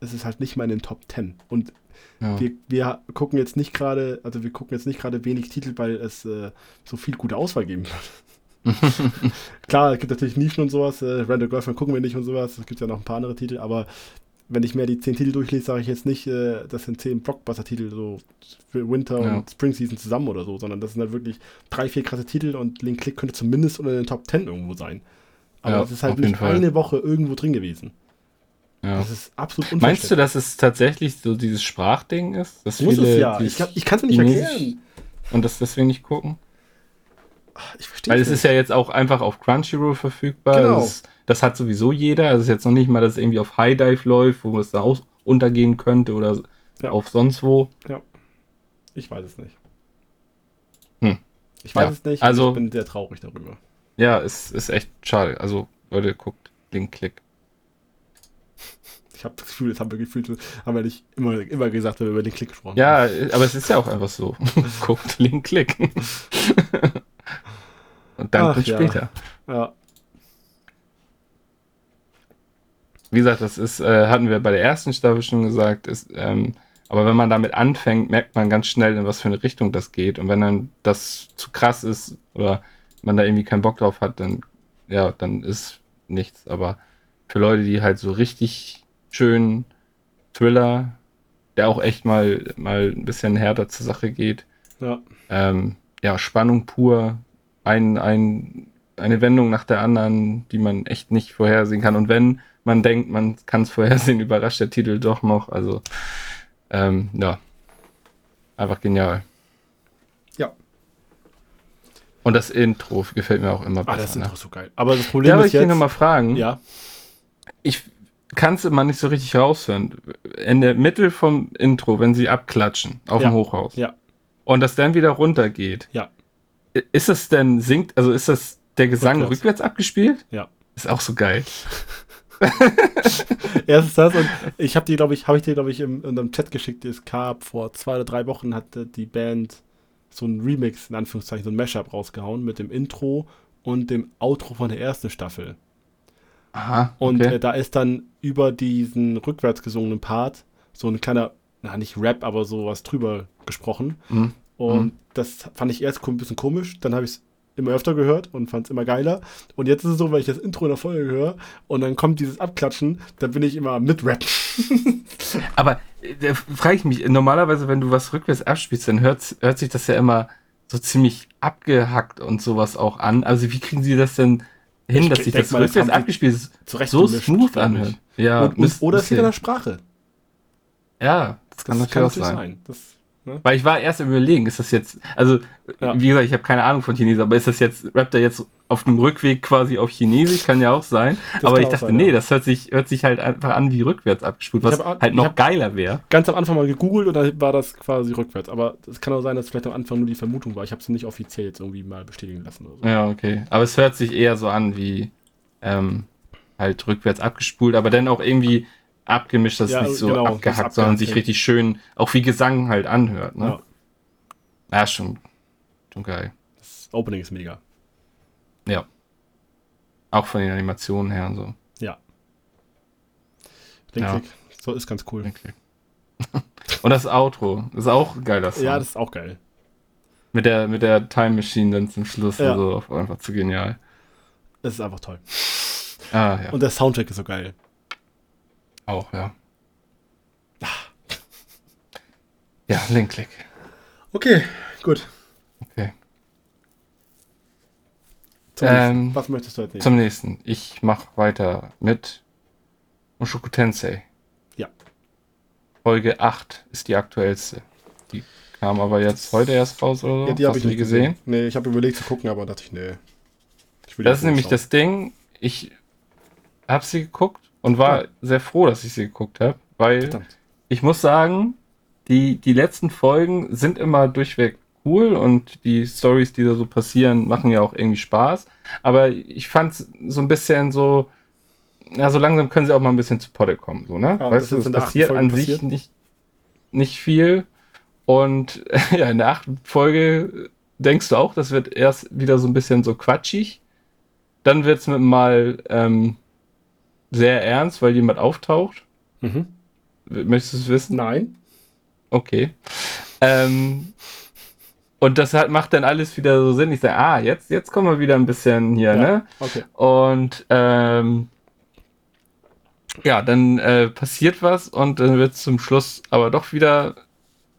ist es halt nicht mal in den Top 10. Und ja. wir, wir gucken jetzt nicht gerade, also wir gucken jetzt nicht gerade wenig Titel, weil es äh, so viel gute Auswahl geben wird. Klar, es gibt natürlich Nischen und sowas. Äh, Randall Girlfriend gucken wir nicht und sowas. Es gibt ja noch ein paar andere Titel, aber wenn ich mir die zehn Titel durchlese, sage ich jetzt nicht, äh, das sind zehn Blockbuster-Titel so für Winter ja. und Spring Season zusammen oder so, sondern das sind halt wirklich drei, vier krasse Titel und Link Click könnte zumindest unter den Top 10 irgendwo sein. Aber es ja, ist halt nicht eine Woche irgendwo drin gewesen. Ja. Das ist absolut Meinst du, dass es tatsächlich so dieses Sprachding ist? Dass Muss es ja. Ich, ich kann es mir nicht erklären. Und das deswegen nicht gucken? Ich verstehe Weil es nicht. ist ja jetzt auch einfach auf Crunchyroll verfügbar. Genau. Das, das, hat sowieso jeder. Also es ist jetzt noch nicht mal, dass es irgendwie auf High Dive läuft, wo es da auch untergehen könnte oder ja. auf sonst wo. Ja. Ich weiß es nicht. Hm. Ich weiß ja. es nicht. Also, ich bin sehr traurig darüber. Ja, es ist echt schade. Also, Leute, guckt, Link, Klick. Ich habe das Gefühl, das haben wir gefühlt, haben wir nicht immer, immer gesagt, wenn wir über den Klick gesprochen ja, haben. Ja, aber es ist ja auch einfach so. Guckt, Link, Klick. Und dann kommt ja. später. Ja. Wie gesagt, das ist, äh, hatten wir bei der ersten Staffel schon gesagt, ist, ähm, aber wenn man damit anfängt, merkt man ganz schnell, in was für eine Richtung das geht. Und wenn dann das zu krass ist oder man da irgendwie keinen Bock drauf hat, dann, ja, dann ist nichts. Aber für Leute, die halt so richtig schön Thriller, der auch echt mal, mal ein bisschen härter zur Sache geht. Ja. Ähm, ja, Spannung pur, ein, ein, eine Wendung nach der anderen, die man echt nicht vorhersehen kann. Und wenn man denkt, man kann es vorhersehen, überrascht der Titel doch noch. Also, ähm, ja, einfach genial. Ja. Und das Intro gefällt mir auch immer besser. Ah, das Intro ne? ist so geil. Aber das Problem ja, ist ich jetzt... noch mal fragen. Ja. Ich kann es immer nicht so richtig raushören. In der Mitte vom Intro, wenn sie abklatschen auf ja. dem Hochhaus. Ja. Und das dann wieder runtergeht. Ja. Ist das denn, singt, also ist das der Gesang rückwärts, rückwärts abgespielt? Ja. Ist auch so geil. Erstens das und ich habe die, glaube ich, habe ich dir, glaube ich, im, in einem Chat geschickt, es gab vor zwei oder drei Wochen hatte die Band so ein Remix, in Anführungszeichen, so ein Mashup rausgehauen mit dem Intro und dem Outro von der ersten Staffel. Aha. Okay. Und äh, da ist dann über diesen rückwärts gesungenen Part so ein kleiner, na nicht Rap, aber sowas drüber gesprochen. Mhm. Und mhm. das fand ich erst ein bisschen komisch. Dann habe ich es immer öfter gehört und fand es immer geiler. Und jetzt ist es so, wenn ich das Intro in der Folge höre und dann kommt dieses Abklatschen, dann bin ich immer mit Rap. aber da frage ich mich, normalerweise, wenn du was rückwärts abspielst, dann hört, hört sich das ja immer so ziemlich abgehackt und sowas auch an. Also wie kriegen sie das denn hin, ich dass sich das rückwärts abgespielt ist, so smooth anhört? Ja, und, und, oder es liegt an der Sprache. Ja, das kann das natürlich auch sein. sein. Das Ne? Weil ich war erst überlegen, ist das jetzt, also ja. wie gesagt, ich habe keine Ahnung von Chinesisch, aber ist das jetzt, rappt er jetzt auf dem Rückweg quasi auf Chinesisch, kann ja auch sein. Das aber ich dachte, sein, nee, ja. das hört sich, hört sich halt einfach an wie rückwärts abgespult, was hab, halt noch geiler wäre. Ganz am Anfang mal gegoogelt und dann war das quasi rückwärts. Aber es kann auch sein, dass vielleicht am Anfang nur die Vermutung war. Ich habe es nicht offiziell jetzt irgendwie mal bestätigen lassen. So. Ja, okay. Aber es hört sich eher so an wie ähm, halt rückwärts abgespult, aber dann auch irgendwie abgemischt, dass ja, es nicht so genau, abgehackt, sondern sich richtig schön, auch wie Gesang halt anhört. Ne? Ja. ja, schon, schon geil. Das Opening ist mega. Ja. Auch von den Animationen her und so. Ja. Link ja. So ist ganz cool. und das Outro ist auch geil, das Ja, das ist auch geil. Mit der, mit der Time Machine dann zum Schluss. Ja. Also einfach zu genial. Das ist einfach toll. Ah, ja. Und der Soundtrack ist so geil. Auch, ja. Ja, Link-Click. Okay, gut. Okay. Zum ähm, Was möchtest du heute? Zum nächsten. Ich mache weiter mit Mushoku Tensei. Ja. Folge 8 ist die aktuellste. Die kam aber jetzt heute erst raus oder so. Ja, die habe ich nicht gesehen. gesehen. Nee, ich habe überlegt zu gucken, aber dachte ich, nee. Ich das ist nämlich schauen. das Ding. Ich habe sie geguckt und war ja. sehr froh, dass ich sie geguckt habe, weil Verdammt. ich muss sagen, die, die letzten Folgen sind immer durchweg cool und die Stories, die da so passieren, machen ja auch irgendwie Spaß. Aber ich fand es so ein bisschen so, ja, so langsam können sie auch mal ein bisschen zu Potte kommen, so, ne? Ja, weißt du, es passiert an passiert? sich nicht, nicht viel. Und ja, in der achten Folge denkst du auch, das wird erst wieder so ein bisschen so quatschig. Dann wird es mit mal ähm, sehr ernst, weil jemand auftaucht. Mhm. Möchtest du es wissen? Nein. Okay. Ähm, und das hat, macht dann alles wieder so Sinn. Ich sage, ah, jetzt, jetzt kommen wir wieder ein bisschen hier, ja, ne? Okay. Und ähm, ja, dann äh, passiert was und dann wird es zum Schluss aber doch wieder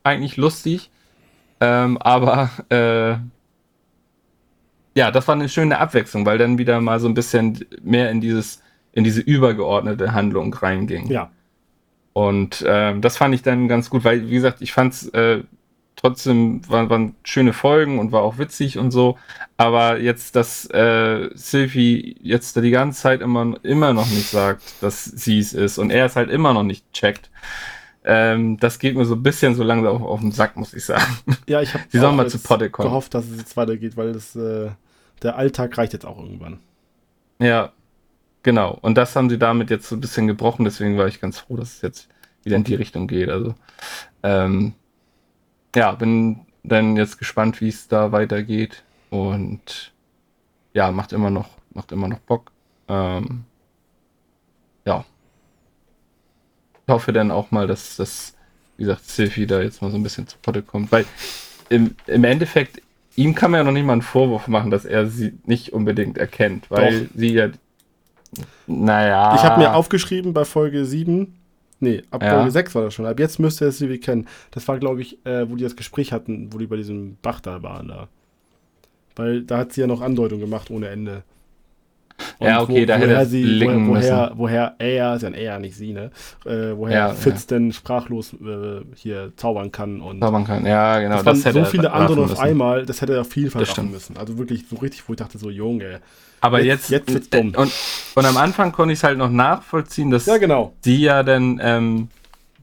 eigentlich lustig. Ähm, aber äh, ja, das war eine schöne Abwechslung, weil dann wieder mal so ein bisschen mehr in dieses in diese übergeordnete Handlung reinging. Ja. Und äh, das fand ich dann ganz gut, weil, wie gesagt, ich fand es äh, trotzdem, waren, waren schöne Folgen und war auch witzig und so. Aber jetzt, dass äh, Sylvie jetzt da die ganze Zeit immer, immer noch nicht sagt, dass sie es ist und er es halt immer noch nicht checkt. Ähm, das geht mir so ein bisschen so langsam auf, auf den Sack, muss ich sagen. Ja, ich habe Sie sollen mal zu Potte kommen. gehofft, dass es jetzt weitergeht, weil das, äh, der Alltag reicht jetzt auch irgendwann. Ja, Genau, und das haben sie damit jetzt so ein bisschen gebrochen, deswegen war ich ganz froh, dass es jetzt wieder in die Richtung geht. Also, ähm, ja, bin dann jetzt gespannt, wie es da weitergeht und ja, macht immer noch, macht immer noch Bock. Ähm, ja. Ich hoffe dann auch mal, dass das, wie gesagt, Sylvie da jetzt mal so ein bisschen zu Potte kommt, weil im, im Endeffekt, ihm kann man ja noch nicht mal einen Vorwurf machen, dass er sie nicht unbedingt erkennt, weil Doch. sie ja naja. Ich habe mir aufgeschrieben bei Folge 7, nee, ab ja. Folge 6 war das schon, ab jetzt müsste er sie kennen. Das war, glaube ich, äh, wo die das Gespräch hatten, wo die bei diesem Bach da waren da. Weil da hat sie ja noch Andeutung gemacht ohne Ende. Und ja, okay, wo, da hätte sie, woher, woher, woher er, ist ja ein er, nicht sie, ne? Äh, woher ja, Fitz ja. denn sprachlos äh, hier zaubern kann und. Zaubern kann, ja, genau. Das, das waren so viele andere auf einmal, das hätte er auf jeden Fall machen müssen. Also wirklich so richtig, wo ich dachte, so, Junge. Aber jetzt, jetzt, jetzt dumm. Und, und am Anfang konnte ich es halt noch nachvollziehen, dass ja, genau. sie ja dann ähm,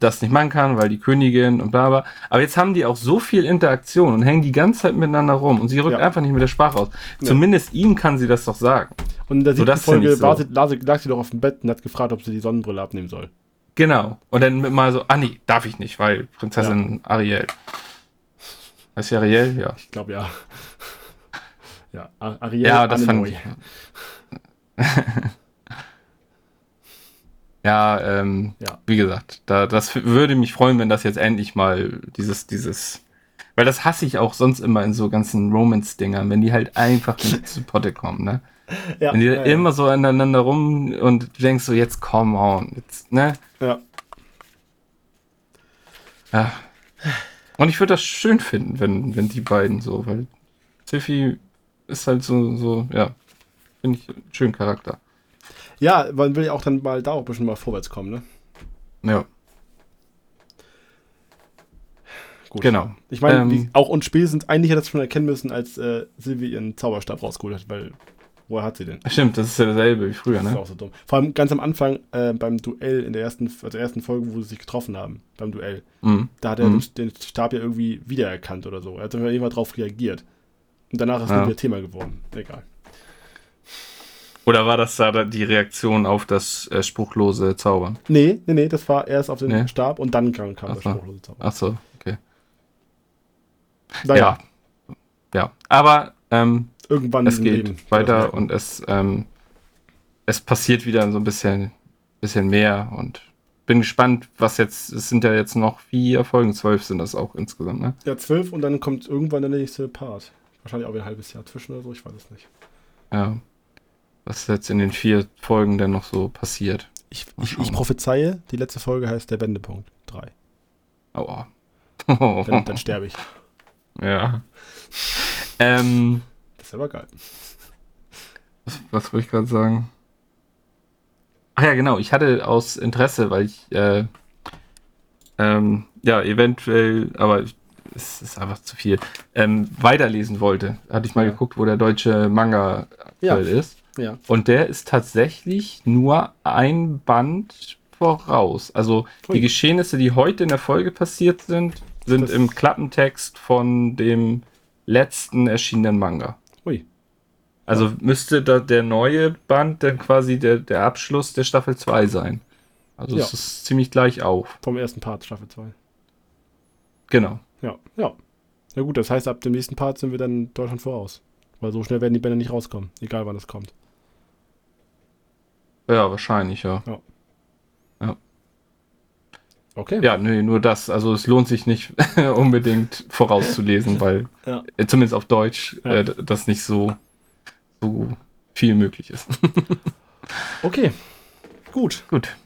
das nicht machen kann, weil die Königin und bla bla. Aber jetzt haben die auch so viel Interaktion und hängen die ganze Zeit miteinander rum und sie rückt ja. einfach nicht mit der Sprache aus. Ja. Zumindest ihm kann sie das doch sagen. Und in der siebten so, Folge so. lag, sie doch auf dem Bett und hat gefragt, ob sie die Sonnenbrille abnehmen soll. Genau. Und dann mal so, ah nee, darf ich nicht, weil Prinzessin ja. Ariel. Heißt sie Ariel? Ja. Ich glaube ja. Ja, Ariel Ja, das fand ich. ja, ähm, ja, wie gesagt, da, das würde mich freuen, wenn das jetzt endlich mal dieses, dieses, weil das hasse ich auch sonst immer in so ganzen Romance-Dingern, wenn die halt einfach nicht zu Potte kommen, ne? Ja, wenn die ja, immer so aneinander rum und du denkst so, jetzt come on, jetzt, ne? Ja. Ja. Und ich würde das schön finden, wenn, wenn die beiden so, weil Tiffy ist halt so, so ja, finde ich einen schönen Charakter. Ja, man will ja auch dann mal da auch ein bisschen mal vorwärts kommen, ne? Ja. gut. Genau. Ich meine, ähm, auch und spätestens eigentlich hätte das schon erkennen müssen, als äh, Sylvie ihren Zauberstab rausgeholt hat, weil woher hat sie den? Stimmt, das ist ja dasselbe wie früher, ne? Das ist auch so dumm. Vor allem ganz am Anfang äh, beim Duell in der ersten, also ersten Folge, wo sie sich getroffen haben, beim Duell. Mhm. Da hat er mhm. den, den, Stab ja irgendwie wiedererkannt oder so. Er hat irgendwann drauf reagiert. Und danach ist ja. es wieder Thema geworden. Egal. Oder war das da die Reaktion auf das äh, spruchlose Zaubern? Nee, nee, nee, das war erst auf den nee. Stab und dann kam, kam das spruchlose Zaubern. Ach so, okay. Naja. Ja. Ja, aber ähm, irgendwann es geht Leben. weiter und es, ähm, es passiert wieder so ein bisschen, bisschen mehr und bin gespannt, was jetzt, es sind ja jetzt noch vier Folgen, zwölf sind das auch insgesamt, ne? Ja, zwölf und dann kommt irgendwann der nächste Part. Wahrscheinlich auch ein halbes Jahr zwischen oder so, ich weiß es nicht. Ja was jetzt in den vier Folgen denn noch so passiert. Ich, ich, ich prophezeie, die letzte Folge heißt der Wendepunkt 3. Oh. dann, dann sterbe ich. Ja. Ähm, das ist aber geil. Was, was wollte ich gerade sagen? Ach ja, genau. Ich hatte aus Interesse, weil ich äh, ähm, ja eventuell, aber es ist einfach zu viel, ähm, weiterlesen wollte. Hatte ich mal ja. geguckt, wo der deutsche Manga ja. ist. Ja. Und der ist tatsächlich nur ein Band voraus. Also Ui. die Geschehnisse, die heute in der Folge passiert sind, sind das im Klappentext von dem letzten erschienenen Manga. Ui. Also müsste da der neue Band dann quasi der, der Abschluss der Staffel 2 sein. Also ja. es ist ziemlich gleich auf. Vom ersten Part Staffel 2. Genau. Ja, ja. Na gut, das heißt, ab dem nächsten Part sind wir dann Deutschland voraus. Weil so schnell werden die Bände nicht rauskommen, egal wann es kommt. Ja, wahrscheinlich, ja. Ja. ja. Okay. Ja, nee, nur das. Also es lohnt sich nicht unbedingt vorauszulesen, weil ja. äh, zumindest auf Deutsch ja. äh, das nicht so, so viel möglich ist. okay. Gut. Gut.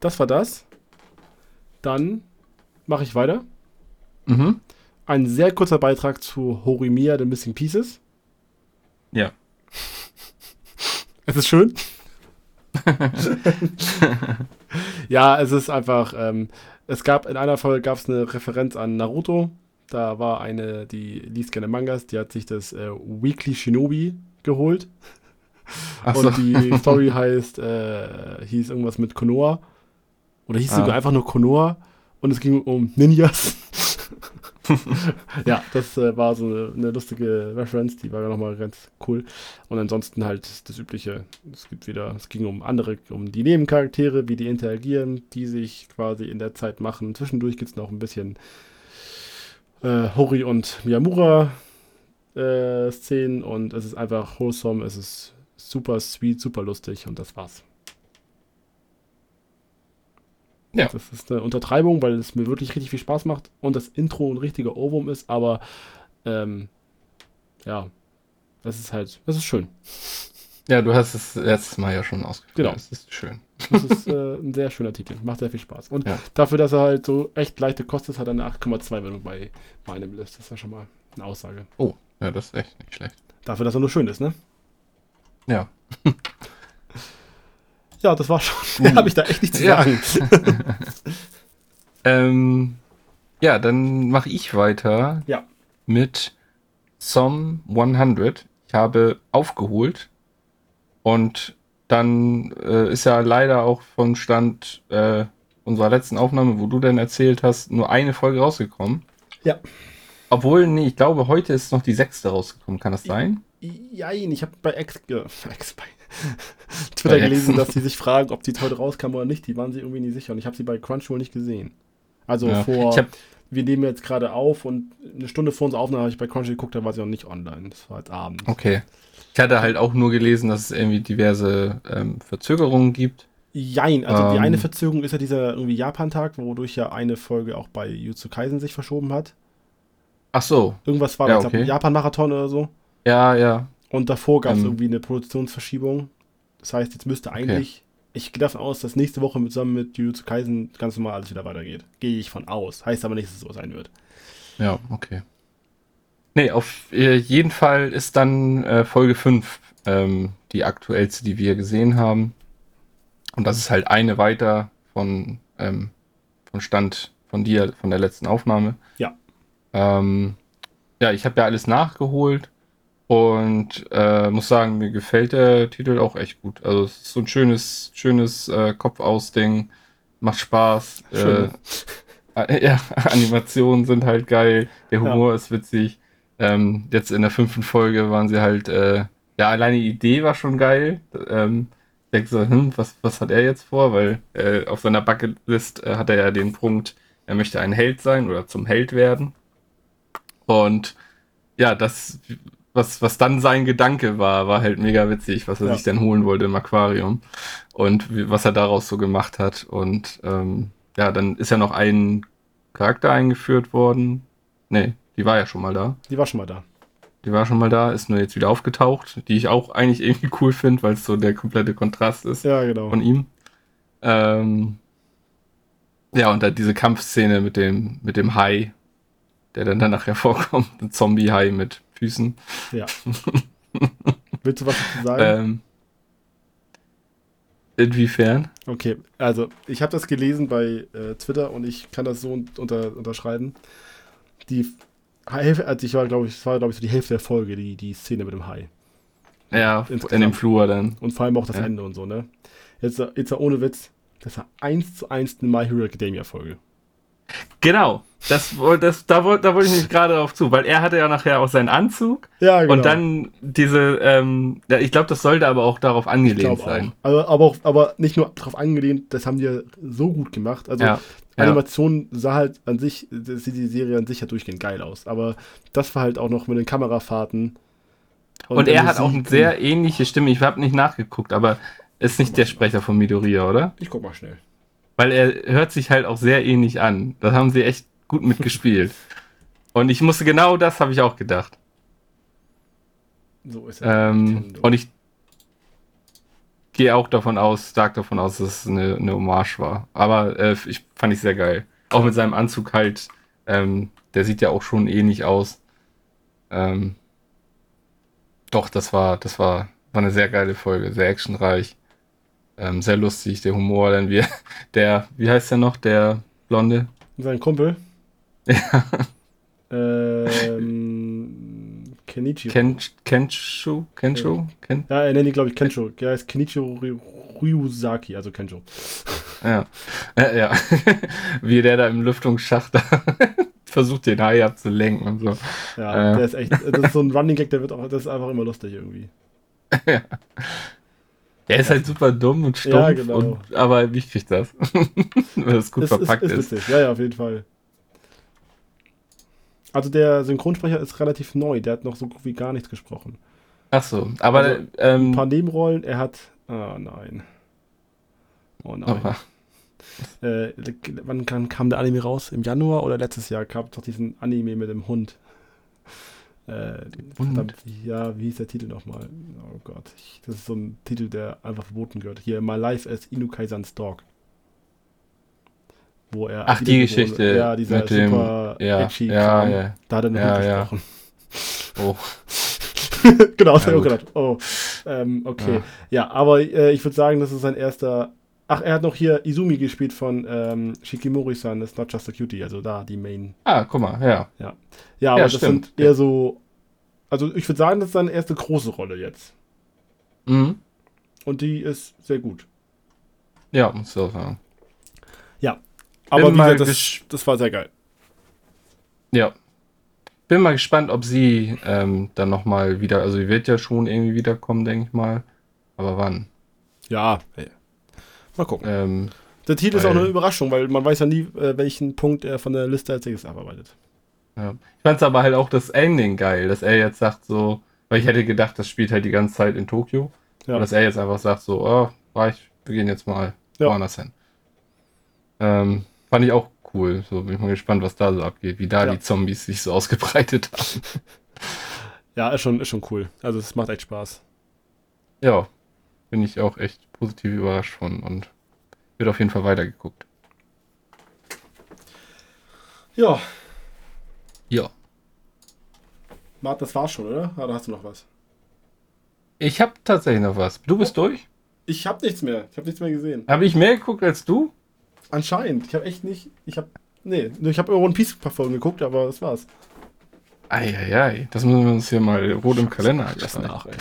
Das war das. Dann mache ich weiter. Mhm. Ein sehr kurzer Beitrag zu Horimiya, The Missing Pieces. Ja. Es ist schön. ja, es ist einfach, ähm, es gab in einer Folge gab es eine Referenz an Naruto. Da war eine, die liest gerne Mangas, die hat sich das äh, Weekly Shinobi geholt. Ach und die Story heißt, äh, hieß irgendwas mit Konoha. Oder hieß ah. sogar einfach nur Konoha. Und es ging um Ninjas. ja, das äh, war so eine, lustige Reference, die war ja nochmal ganz cool. Und ansonsten halt das Übliche. Es gibt wieder, es ging um andere, um die Nebencharaktere, wie die interagieren, die sich quasi in der Zeit machen. Zwischendurch gibt es noch ein bisschen äh, Hori und Miyamura äh, Szenen und es ist einfach wholesome, es ist super sweet, super lustig und das war's. Ja. Das ist eine Untertreibung, weil es mir wirklich richtig viel Spaß macht und das Intro ein richtiger Ohrwurm ist, aber ähm, ja, das ist halt, das ist schön. Ja, du hast es letztes Mal ja schon ausgeführt. Genau. Das ist schön. Das ist äh, ein sehr schöner Titel. Macht sehr viel Spaß. Und ja. dafür, dass er halt so echt leichte Kost ist, hat er eine 8,2 Wertung bei meinem List. Das ist ja schon mal eine Aussage. Oh, ja, das ist echt nicht schlecht. Dafür, dass er nur schön ist, ne? Ja. Ja, das war schon. Mehr uh. habe ich da echt nicht zu sagen. ähm, ja, dann mache ich weiter ja. mit Som 100. Ich habe aufgeholt und dann äh, ist ja leider auch von Stand äh, unserer letzten Aufnahme, wo du dann erzählt hast, nur eine Folge rausgekommen. Ja. Obwohl, nee, ich glaube, heute ist noch die sechste rausgekommen. Kann das sein? Jein, ich habe bei X, äh, X bei Twitter gelesen, dass sie sich fragen, ob die heute rauskam oder nicht. Die waren sich irgendwie nicht sicher und ich habe sie bei Crunchyroll nicht gesehen. Also ja. vor, hab, wir nehmen jetzt gerade auf und eine Stunde vor unserer Aufnahme habe ich bei Crunchyroll geguckt, da war sie noch nicht online. Das war jetzt Abend. Okay. Ich hatte halt auch nur gelesen, dass es irgendwie diverse ähm, Verzögerungen gibt. Jein, also ähm, die eine Verzögerung ist ja dieser irgendwie Japan-Tag, wodurch ja eine Folge auch bei Jutsu Kaisen sich verschoben hat. Ach so. Irgendwas war ja, okay. Japan-Marathon oder so. Ja, ja. Und davor gab es ähm, irgendwie eine Produktionsverschiebung. Das heißt, jetzt müsste eigentlich, okay. ich gehe davon aus, dass nächste Woche zusammen mit Jujutsu Kaisen ganz normal alles wieder weitergeht. Gehe ich von aus. Heißt aber nicht, dass es so sein wird. Ja, okay. Nee, auf äh, jeden Fall ist dann äh, Folge 5 ähm, die aktuellste, die wir gesehen haben. Und das ist halt eine weiter von, ähm, vom Stand von dir, von der letzten Aufnahme. Ja. Ähm, ja, ich habe ja alles nachgeholt und äh, muss sagen, mir gefällt der Titel auch echt gut. Also es ist so ein schönes, schönes äh, Kopfaus-Ding, macht Spaß. Äh, äh, ja, Animationen sind halt geil, der Humor ja. ist witzig. Ähm, jetzt in der fünften Folge waren sie halt, äh, ja, alleine die Idee war schon geil. Ähm, ich denke so, hm, was, was hat er jetzt vor? Weil äh, auf seiner Bucketlist äh, hat er ja den Punkt, er möchte ein Held sein oder zum Held werden. Und ja, das, was, was dann sein Gedanke war, war halt mega witzig, was er ja. sich denn holen wollte im Aquarium und wie, was er daraus so gemacht hat. Und ähm, ja, dann ist ja noch ein Charakter eingeführt worden. Nee, die war ja schon mal da. Die war schon mal da. Die war schon mal da, ist nur jetzt wieder aufgetaucht, die ich auch eigentlich irgendwie cool finde, weil es so der komplette Kontrast ist ja, genau. von ihm. Ähm, ja, und dann diese Kampfszene mit dem, mit dem Hai, der dann danach hervorkommt. Ein Zombie-Hai mit Füßen. Ja. Willst du was dazu sagen? Ähm, inwiefern? Okay, also ich habe das gelesen bei äh, Twitter und ich kann das so unter, unterschreiben. Die Hälfte, also ich war, glaube ich, war, glaube ich, so die Hälfte der Folge, die, die Szene mit dem Hai. Ja, Insgesamt. in dem Flur dann. Und vor allem auch das ja. Ende und so, ne? Jetzt, jetzt ohne Witz, das war eins zu eins eine My Hero Academia Folge. Genau, das, das, da, da wollte ich nicht gerade darauf zu, weil er hatte ja nachher auch seinen Anzug. Ja, genau. Und dann diese, ähm, ja, ich glaube, das sollte aber auch darauf angelehnt sein. Aber, aber, auch, aber nicht nur darauf angelehnt, das haben die ja so gut gemacht. Also ja, Animation sah halt an sich, sieht die Serie an sich ja durchgehend geil aus. Aber das war halt auch noch mit den Kamerafahrten. Und, und er hat auch eine sehr ähnliche Stimme. Ich habe nicht nachgeguckt, aber ist nicht der Sprecher von Midoriya, oder? Ich guck mal schnell. Weil er hört sich halt auch sehr ähnlich an. Das haben sie echt gut mitgespielt. und ich musste genau das habe ich auch gedacht. So ist er. Ähm, und ich gehe auch davon aus, stark davon aus, dass es eine, eine Hommage war. Aber äh, ich fand ich sehr geil. Auch mit seinem Anzug halt. Ähm, der sieht ja auch schon ähnlich aus. Ähm, doch, das war, das war, war eine sehr geile Folge, sehr actionreich. Ähm, sehr lustig, der Humor, denn wir, der, wie heißt der noch, der Blonde? Sein Kumpel. Ja. Ähm, Kenichi. Ken, Kensho? Kensho? Ken? Ja, er nennt ihn, glaube ich, Kensho. Er heißt Kenichiro Ryusaki, also Kensho. Ja. ja, ja. Wie der da im Lüftungsschacht versucht, den Hai abzulenken und so. Ja, äh. der ist echt, das ist so ein Running Gag, der wird auch, das ist einfach immer lustig irgendwie. ja. Er ist halt super dumm und stumpf, ja, genau. und, aber ich krieg das. Weil das gut es, verpackt ist, ist. ist. Ja, ja, auf jeden Fall. Also der Synchronsprecher ist relativ neu, der hat noch so gut wie gar nichts gesprochen. Ach so, aber also, ähm, ein paar Nebenrollen, er hat. Ah, nein. Oh nein. Äh, wann kam, kam, der Anime raus? Im Januar oder letztes Jahr gab es doch diesen Anime mit dem Hund. Äh, verdammt, ja, wie hieß der Titel nochmal? Oh Gott, ich, das ist so ein Titel, der einfach verboten gehört. Hier, My Life as Inukai-sans Dog. Wo er. Ach, die Geschichte. Wurde, ja, dieser mit super dem, ja, edgy ja, Kram. Ja. Da hat er einen ja, gesprochen. Oh. genau, das ja, habe ich auch gedacht. Oh, ähm, okay. Ja, ja aber äh, ich würde sagen, das ist sein erster. Ach, er hat noch hier Izumi gespielt von ähm, Shikimori-san, ist Not Just a Cutie, also da die Main. Ah, guck mal, ja. Ja, ja aber das stimmt. sind eher so. Also ich würde sagen, das ist seine erste große Rolle jetzt. Mhm. Und die ist sehr gut. Ja, muss ich auch sagen. Ja, aber wieder, das, das war sehr geil. Ja. Bin mal gespannt, ob sie ähm, dann nochmal wieder, also sie wird ja schon irgendwie wiederkommen, denke ich mal. Aber wann? Ja. Mal gucken. Ähm, der Titel ist auch eine Überraschung, weil man weiß ja nie, äh, welchen Punkt er von der Liste als nächstes abarbeitet. Ja. Ich fand es aber halt auch das Ending geil, dass er jetzt sagt so, weil ich hätte gedacht, das spielt halt die ganze Zeit in Tokio. Ja. Dass er jetzt einfach sagt so, oh, ich, wir gehen jetzt mal ja. woanders hin. Ähm, Fand ich auch cool. So bin ich mal gespannt, was da so abgeht, wie da ja. die Zombies sich so ausgebreitet haben. Ja, ist schon, ist schon cool. Also es macht echt Spaß. Ja, bin ich auch echt positiv überrascht von und wird auf jeden Fall weitergeguckt. Ja. Ja. Mart, das war's schon, oder? Oder hast du noch was? Ich habe tatsächlich noch was. Du bist oh. durch? Ich habe nichts mehr. Ich habe nichts mehr gesehen. Habe ich mehr geguckt als du? Anscheinend. Ich habe echt nicht. Ich habe Nee, ich habe One Piece Folgen geguckt, aber das war's. Eieiei, das müssen wir uns hier mal rot im Kalender das nach, ey.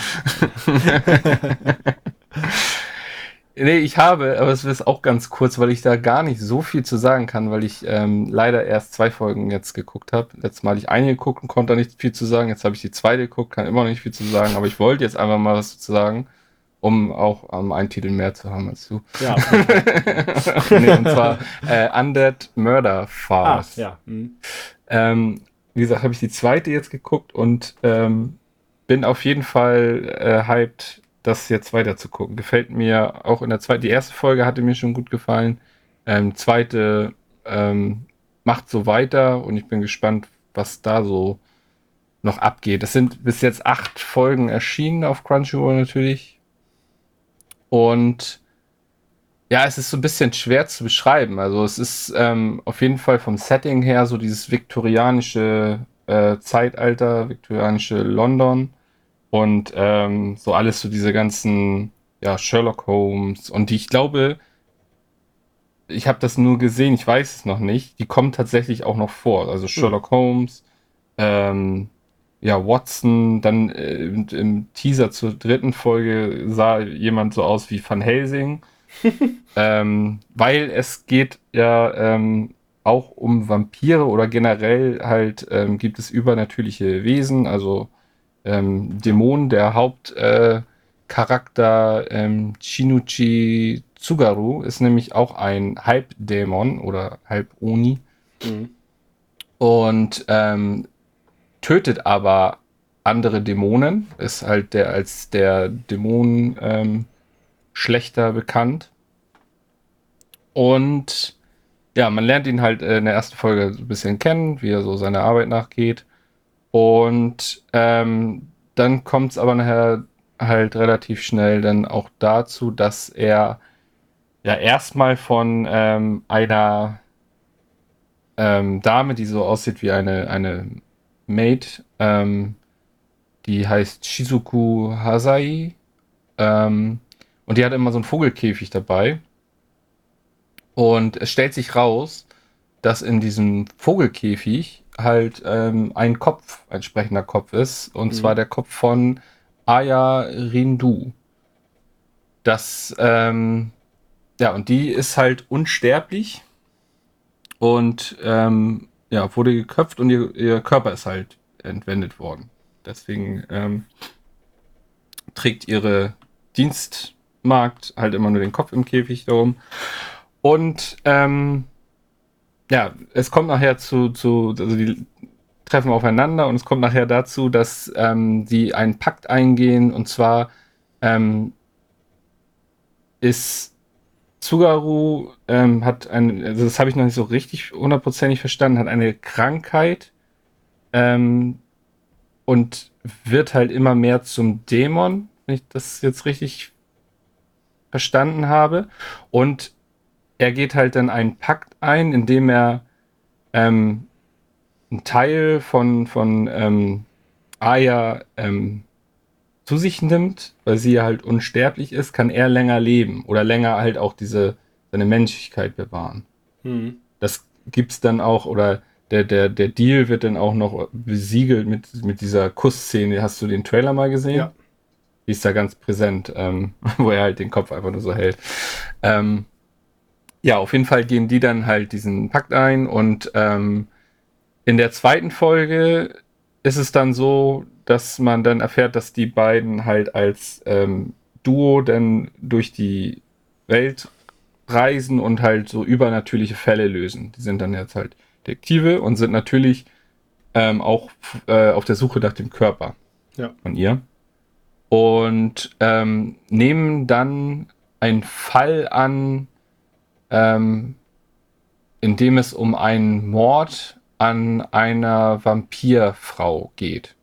Nee, ich habe, aber es ist auch ganz kurz, weil ich da gar nicht so viel zu sagen kann, weil ich ähm, leider erst zwei Folgen jetzt geguckt habe. Letztes Mal hatte ich eine geguckt und konnte da nicht viel zu sagen. Jetzt habe ich die zweite geguckt, kann immer noch nicht viel zu sagen, aber ich wollte jetzt einfach mal was zu sagen um auch ähm, einen Titel mehr zu haben als du. Ja. nee, und zwar äh, Undead Murder Farce. Ah, ja. Mhm. Ähm, wie gesagt, habe ich die zweite jetzt geguckt und ähm, bin auf jeden Fall äh, hyped, das jetzt weiter zu gucken. Gefällt mir auch in der zweiten, die erste Folge hatte mir schon gut gefallen. Ähm, zweite ähm, macht so weiter und ich bin gespannt, was da so noch abgeht. Es sind bis jetzt acht Folgen erschienen auf Crunchyroll natürlich. Und ja, es ist so ein bisschen schwer zu beschreiben. Also es ist ähm, auf jeden Fall vom Setting her so dieses viktorianische äh, Zeitalter, viktorianische London und ähm, so alles so diese ganzen ja, Sherlock Holmes und die ich glaube, ich habe das nur gesehen, ich weiß es noch nicht, die kommen tatsächlich auch noch vor. Also Sherlock mhm. Holmes, ähm, ja, Watson, dann äh, im, im, Teaser zur dritten Folge sah jemand so aus wie Van Helsing. ähm, weil es geht ja ähm, auch um Vampire oder generell halt ähm, gibt es übernatürliche Wesen, also ähm, Dämonen. Der Hauptcharakter äh, ähm, Chinuchi Tsugaru ist nämlich auch ein Halbdämon oder Halb-Oni. Mhm. Und ähm, tötet aber andere Dämonen, ist halt der als der Dämon ähm, schlechter bekannt. Und ja, man lernt ihn halt in der ersten Folge so ein bisschen kennen, wie er so seiner Arbeit nachgeht. Und ähm, dann kommt es aber nachher halt relativ schnell dann auch dazu, dass er ja erstmal von ähm, einer ähm, Dame, die so aussieht wie eine, eine Maid, ähm, die heißt Shizuku Hasai. Ähm, und die hat immer so einen Vogelkäfig dabei. Und es stellt sich raus, dass in diesem Vogelkäfig halt ähm, ein Kopf, ein sprechender Kopf ist. Und mhm. zwar der Kopf von Aya Rindu. Das, ähm, ja, und die ist halt unsterblich. Und ähm, ja, wurde geköpft und ihr, ihr Körper ist halt entwendet worden. Deswegen ähm, trägt ihre Dienstmagd halt immer nur den Kopf im Käfig darum. Und ähm, ja, es kommt nachher zu, zu, also die treffen aufeinander und es kommt nachher dazu, dass ähm, sie einen Pakt eingehen und zwar ähm, ist Tsugaru ähm, hat ein, also das habe ich noch nicht so richtig hundertprozentig verstanden, hat eine Krankheit ähm, und wird halt immer mehr zum Dämon, wenn ich das jetzt richtig verstanden habe. Und er geht halt dann einen Pakt ein, indem er ähm, einen Teil von, von ähm, Aya ähm, zu sich nimmt, weil sie halt unsterblich ist, kann er länger leben oder länger halt auch diese seine Menschlichkeit bewahren. Mhm. Das gibt's dann auch oder der, der, der Deal wird dann auch noch besiegelt mit, mit dieser Kussszene. Hast du den Trailer mal gesehen? Ja. Die ist da ganz präsent, ähm, wo er halt den Kopf einfach nur so hält. Ähm, ja, auf jeden Fall gehen die dann halt diesen Pakt ein und ähm, in der zweiten Folge ist es dann so, dass man dann erfährt, dass die beiden halt als ähm, Duo dann durch die Welt reisen und halt so übernatürliche Fälle lösen. Die sind dann jetzt halt Detektive und sind natürlich ähm, auch äh, auf der Suche nach dem Körper ja. von ihr. Und ähm, nehmen dann einen Fall an, ähm, in dem es um einen Mord an einer Vampirfrau geht.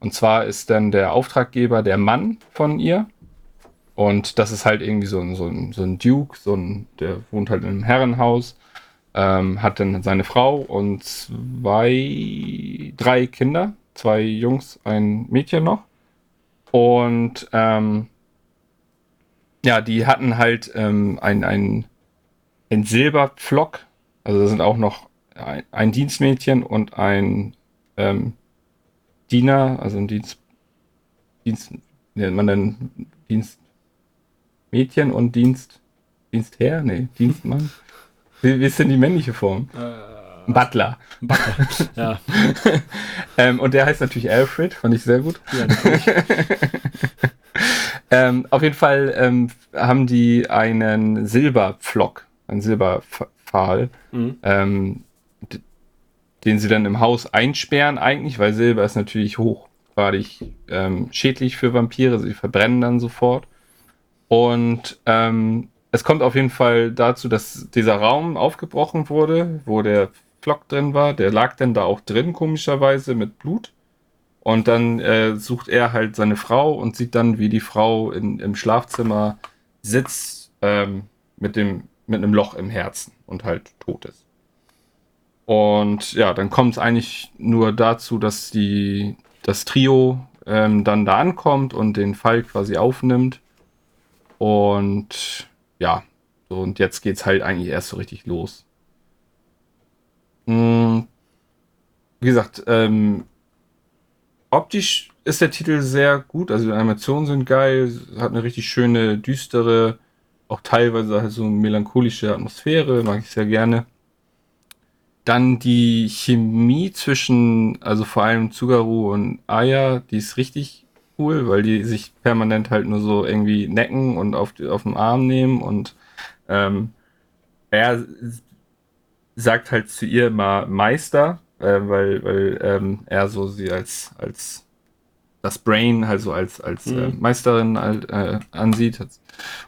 Und zwar ist dann der Auftraggeber der Mann von ihr. Und das ist halt irgendwie so ein, so ein, so ein Duke, so ein, der wohnt halt in einem Herrenhaus, ähm, hat dann seine Frau und zwei, drei Kinder, zwei Jungs, ein Mädchen noch. Und ähm, ja, die hatten halt ähm, ein, ein, ein Silberpflock, also da sind auch noch ein, ein Dienstmädchen und ein ähm, Diener, also ein Dienst, Dienst, nennt man dann Dienstmädchen und Dienst, Dienstherr? Nee, Dienstmann. Wie, wie ist denn die männliche Form? Äh, Butler. Butler, ja. ähm, und der heißt natürlich Alfred, fand ich sehr gut. Ja, ähm, auf jeden Fall ähm, haben die einen Silberpflock, einen Silberpfahl, mhm. ähm, den sie dann im Haus einsperren eigentlich, weil Silber ist natürlich hochgradig ähm, schädlich für Vampire, sie verbrennen dann sofort. Und ähm, es kommt auf jeden Fall dazu, dass dieser Raum aufgebrochen wurde, wo der Flock drin war. Der lag dann da auch drin, komischerweise, mit Blut. Und dann äh, sucht er halt seine Frau und sieht dann, wie die Frau in, im Schlafzimmer sitzt ähm, mit, dem, mit einem Loch im Herzen und halt tot ist. Und ja, dann kommt es eigentlich nur dazu, dass die, das Trio ähm, dann da ankommt und den Fall quasi aufnimmt. Und ja, und jetzt geht es halt eigentlich erst so richtig los. Hm, wie gesagt, ähm, optisch ist der Titel sehr gut, also die Animationen sind geil, hat eine richtig schöne, düstere, auch teilweise halt so melancholische Atmosphäre, mag ich sehr gerne. Dann die Chemie zwischen, also vor allem Tsugaru und Aya, die ist richtig cool, weil die sich permanent halt nur so irgendwie necken und auf, auf den Arm nehmen und ähm, er sagt halt zu ihr immer Meister, äh, weil, weil ähm, er so sie als, als das Brain halt so als, als mhm. äh, Meisterin halt, äh, ansieht.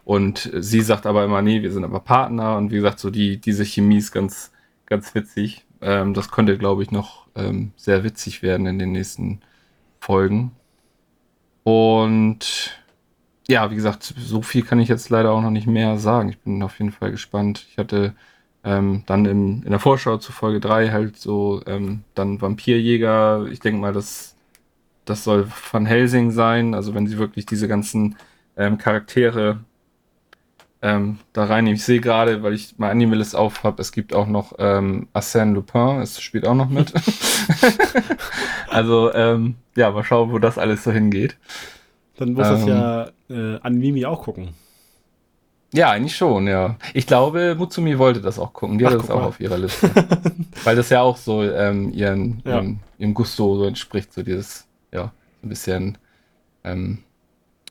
Und sie sagt aber immer, nee, wir sind aber Partner und wie gesagt, so die, diese Chemie ist ganz, ganz witzig. Ähm, das könnte, glaube ich, noch ähm, sehr witzig werden in den nächsten Folgen. Und ja, wie gesagt, so viel kann ich jetzt leider auch noch nicht mehr sagen. Ich bin auf jeden Fall gespannt. Ich hatte ähm, dann im, in der Vorschau zu Folge 3 halt so ähm, dann Vampirjäger. Ich denke mal, das, das soll Van Helsing sein. Also wenn sie wirklich diese ganzen ähm, Charaktere ähm, da reinnehmen. Ich sehe gerade, weil ich mal Animalist auf habe, es gibt auch noch ähm, Arsène Lupin, es spielt auch noch mit. also, ähm, ja, mal schauen, wo das alles so hingeht. Dann muss das ja ähm, äh, Animi auch gucken. Ja, eigentlich schon, ja. Ich glaube, Mutsumi wollte das auch gucken. Die Ach, hat das auch mal. auf ihrer Liste. Weil das ja auch so ähm, ihren, ja. ihrem, ihrem Gusto so entspricht, so dieses, ja, ein bisschen ähm,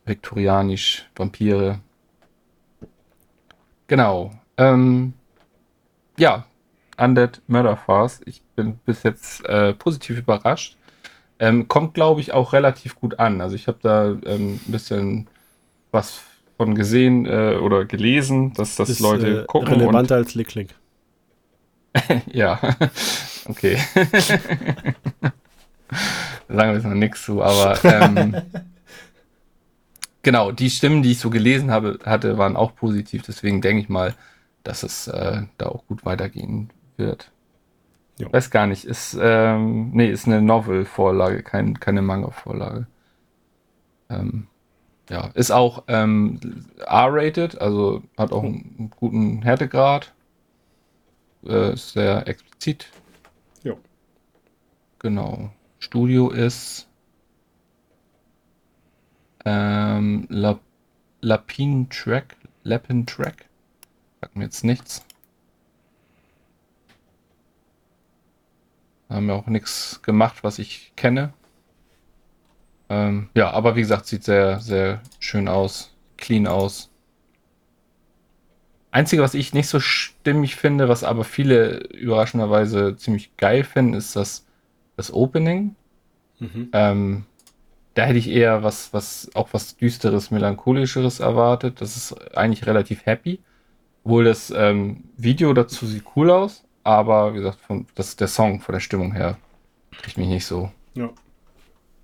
viktorianisch, Vampire, Genau. Ähm, ja, Undead Murder Farce. Ich bin bis jetzt äh, positiv überrascht. Ähm, kommt, glaube ich, auch relativ gut an. Also ich habe da ähm, ein bisschen was von gesehen äh, oder gelesen, dass das ist, Leute äh, gucken. Relevanter als Lick-Lick. ja, okay. Sagen wir jetzt noch nichts zu, aber ähm, genau, die Stimmen, die ich so gelesen habe, hatte, waren auch positiv. Deswegen denke ich mal, dass es äh, da auch gut weitergehen wird. Jo. Weiß gar nicht, ist, ähm, nee, ist eine Novel-Vorlage, kein, keine Manga-Vorlage. Ähm, ja, ist auch ähm, R-rated, also hat auch einen guten Härtegrad. Äh, ist sehr explizit. Ja. Genau. Studio ist ähm, La, Lapin Track. Lapin Track. Sagt mir jetzt nichts. Haben ja auch nichts gemacht, was ich kenne. Ähm, ja, aber wie gesagt, sieht sehr, sehr schön aus. Clean aus. Einzige, was ich nicht so stimmig finde, was aber viele überraschenderweise ziemlich geil finden, ist das, das Opening. Mhm. Ähm, da hätte ich eher was, was, auch was düsteres, melancholischeres erwartet. Das ist eigentlich relativ happy. Obwohl das ähm, Video dazu sieht cool aus, aber wie gesagt, von, das der Song von der Stimmung her kriegt mich nicht so. Ja.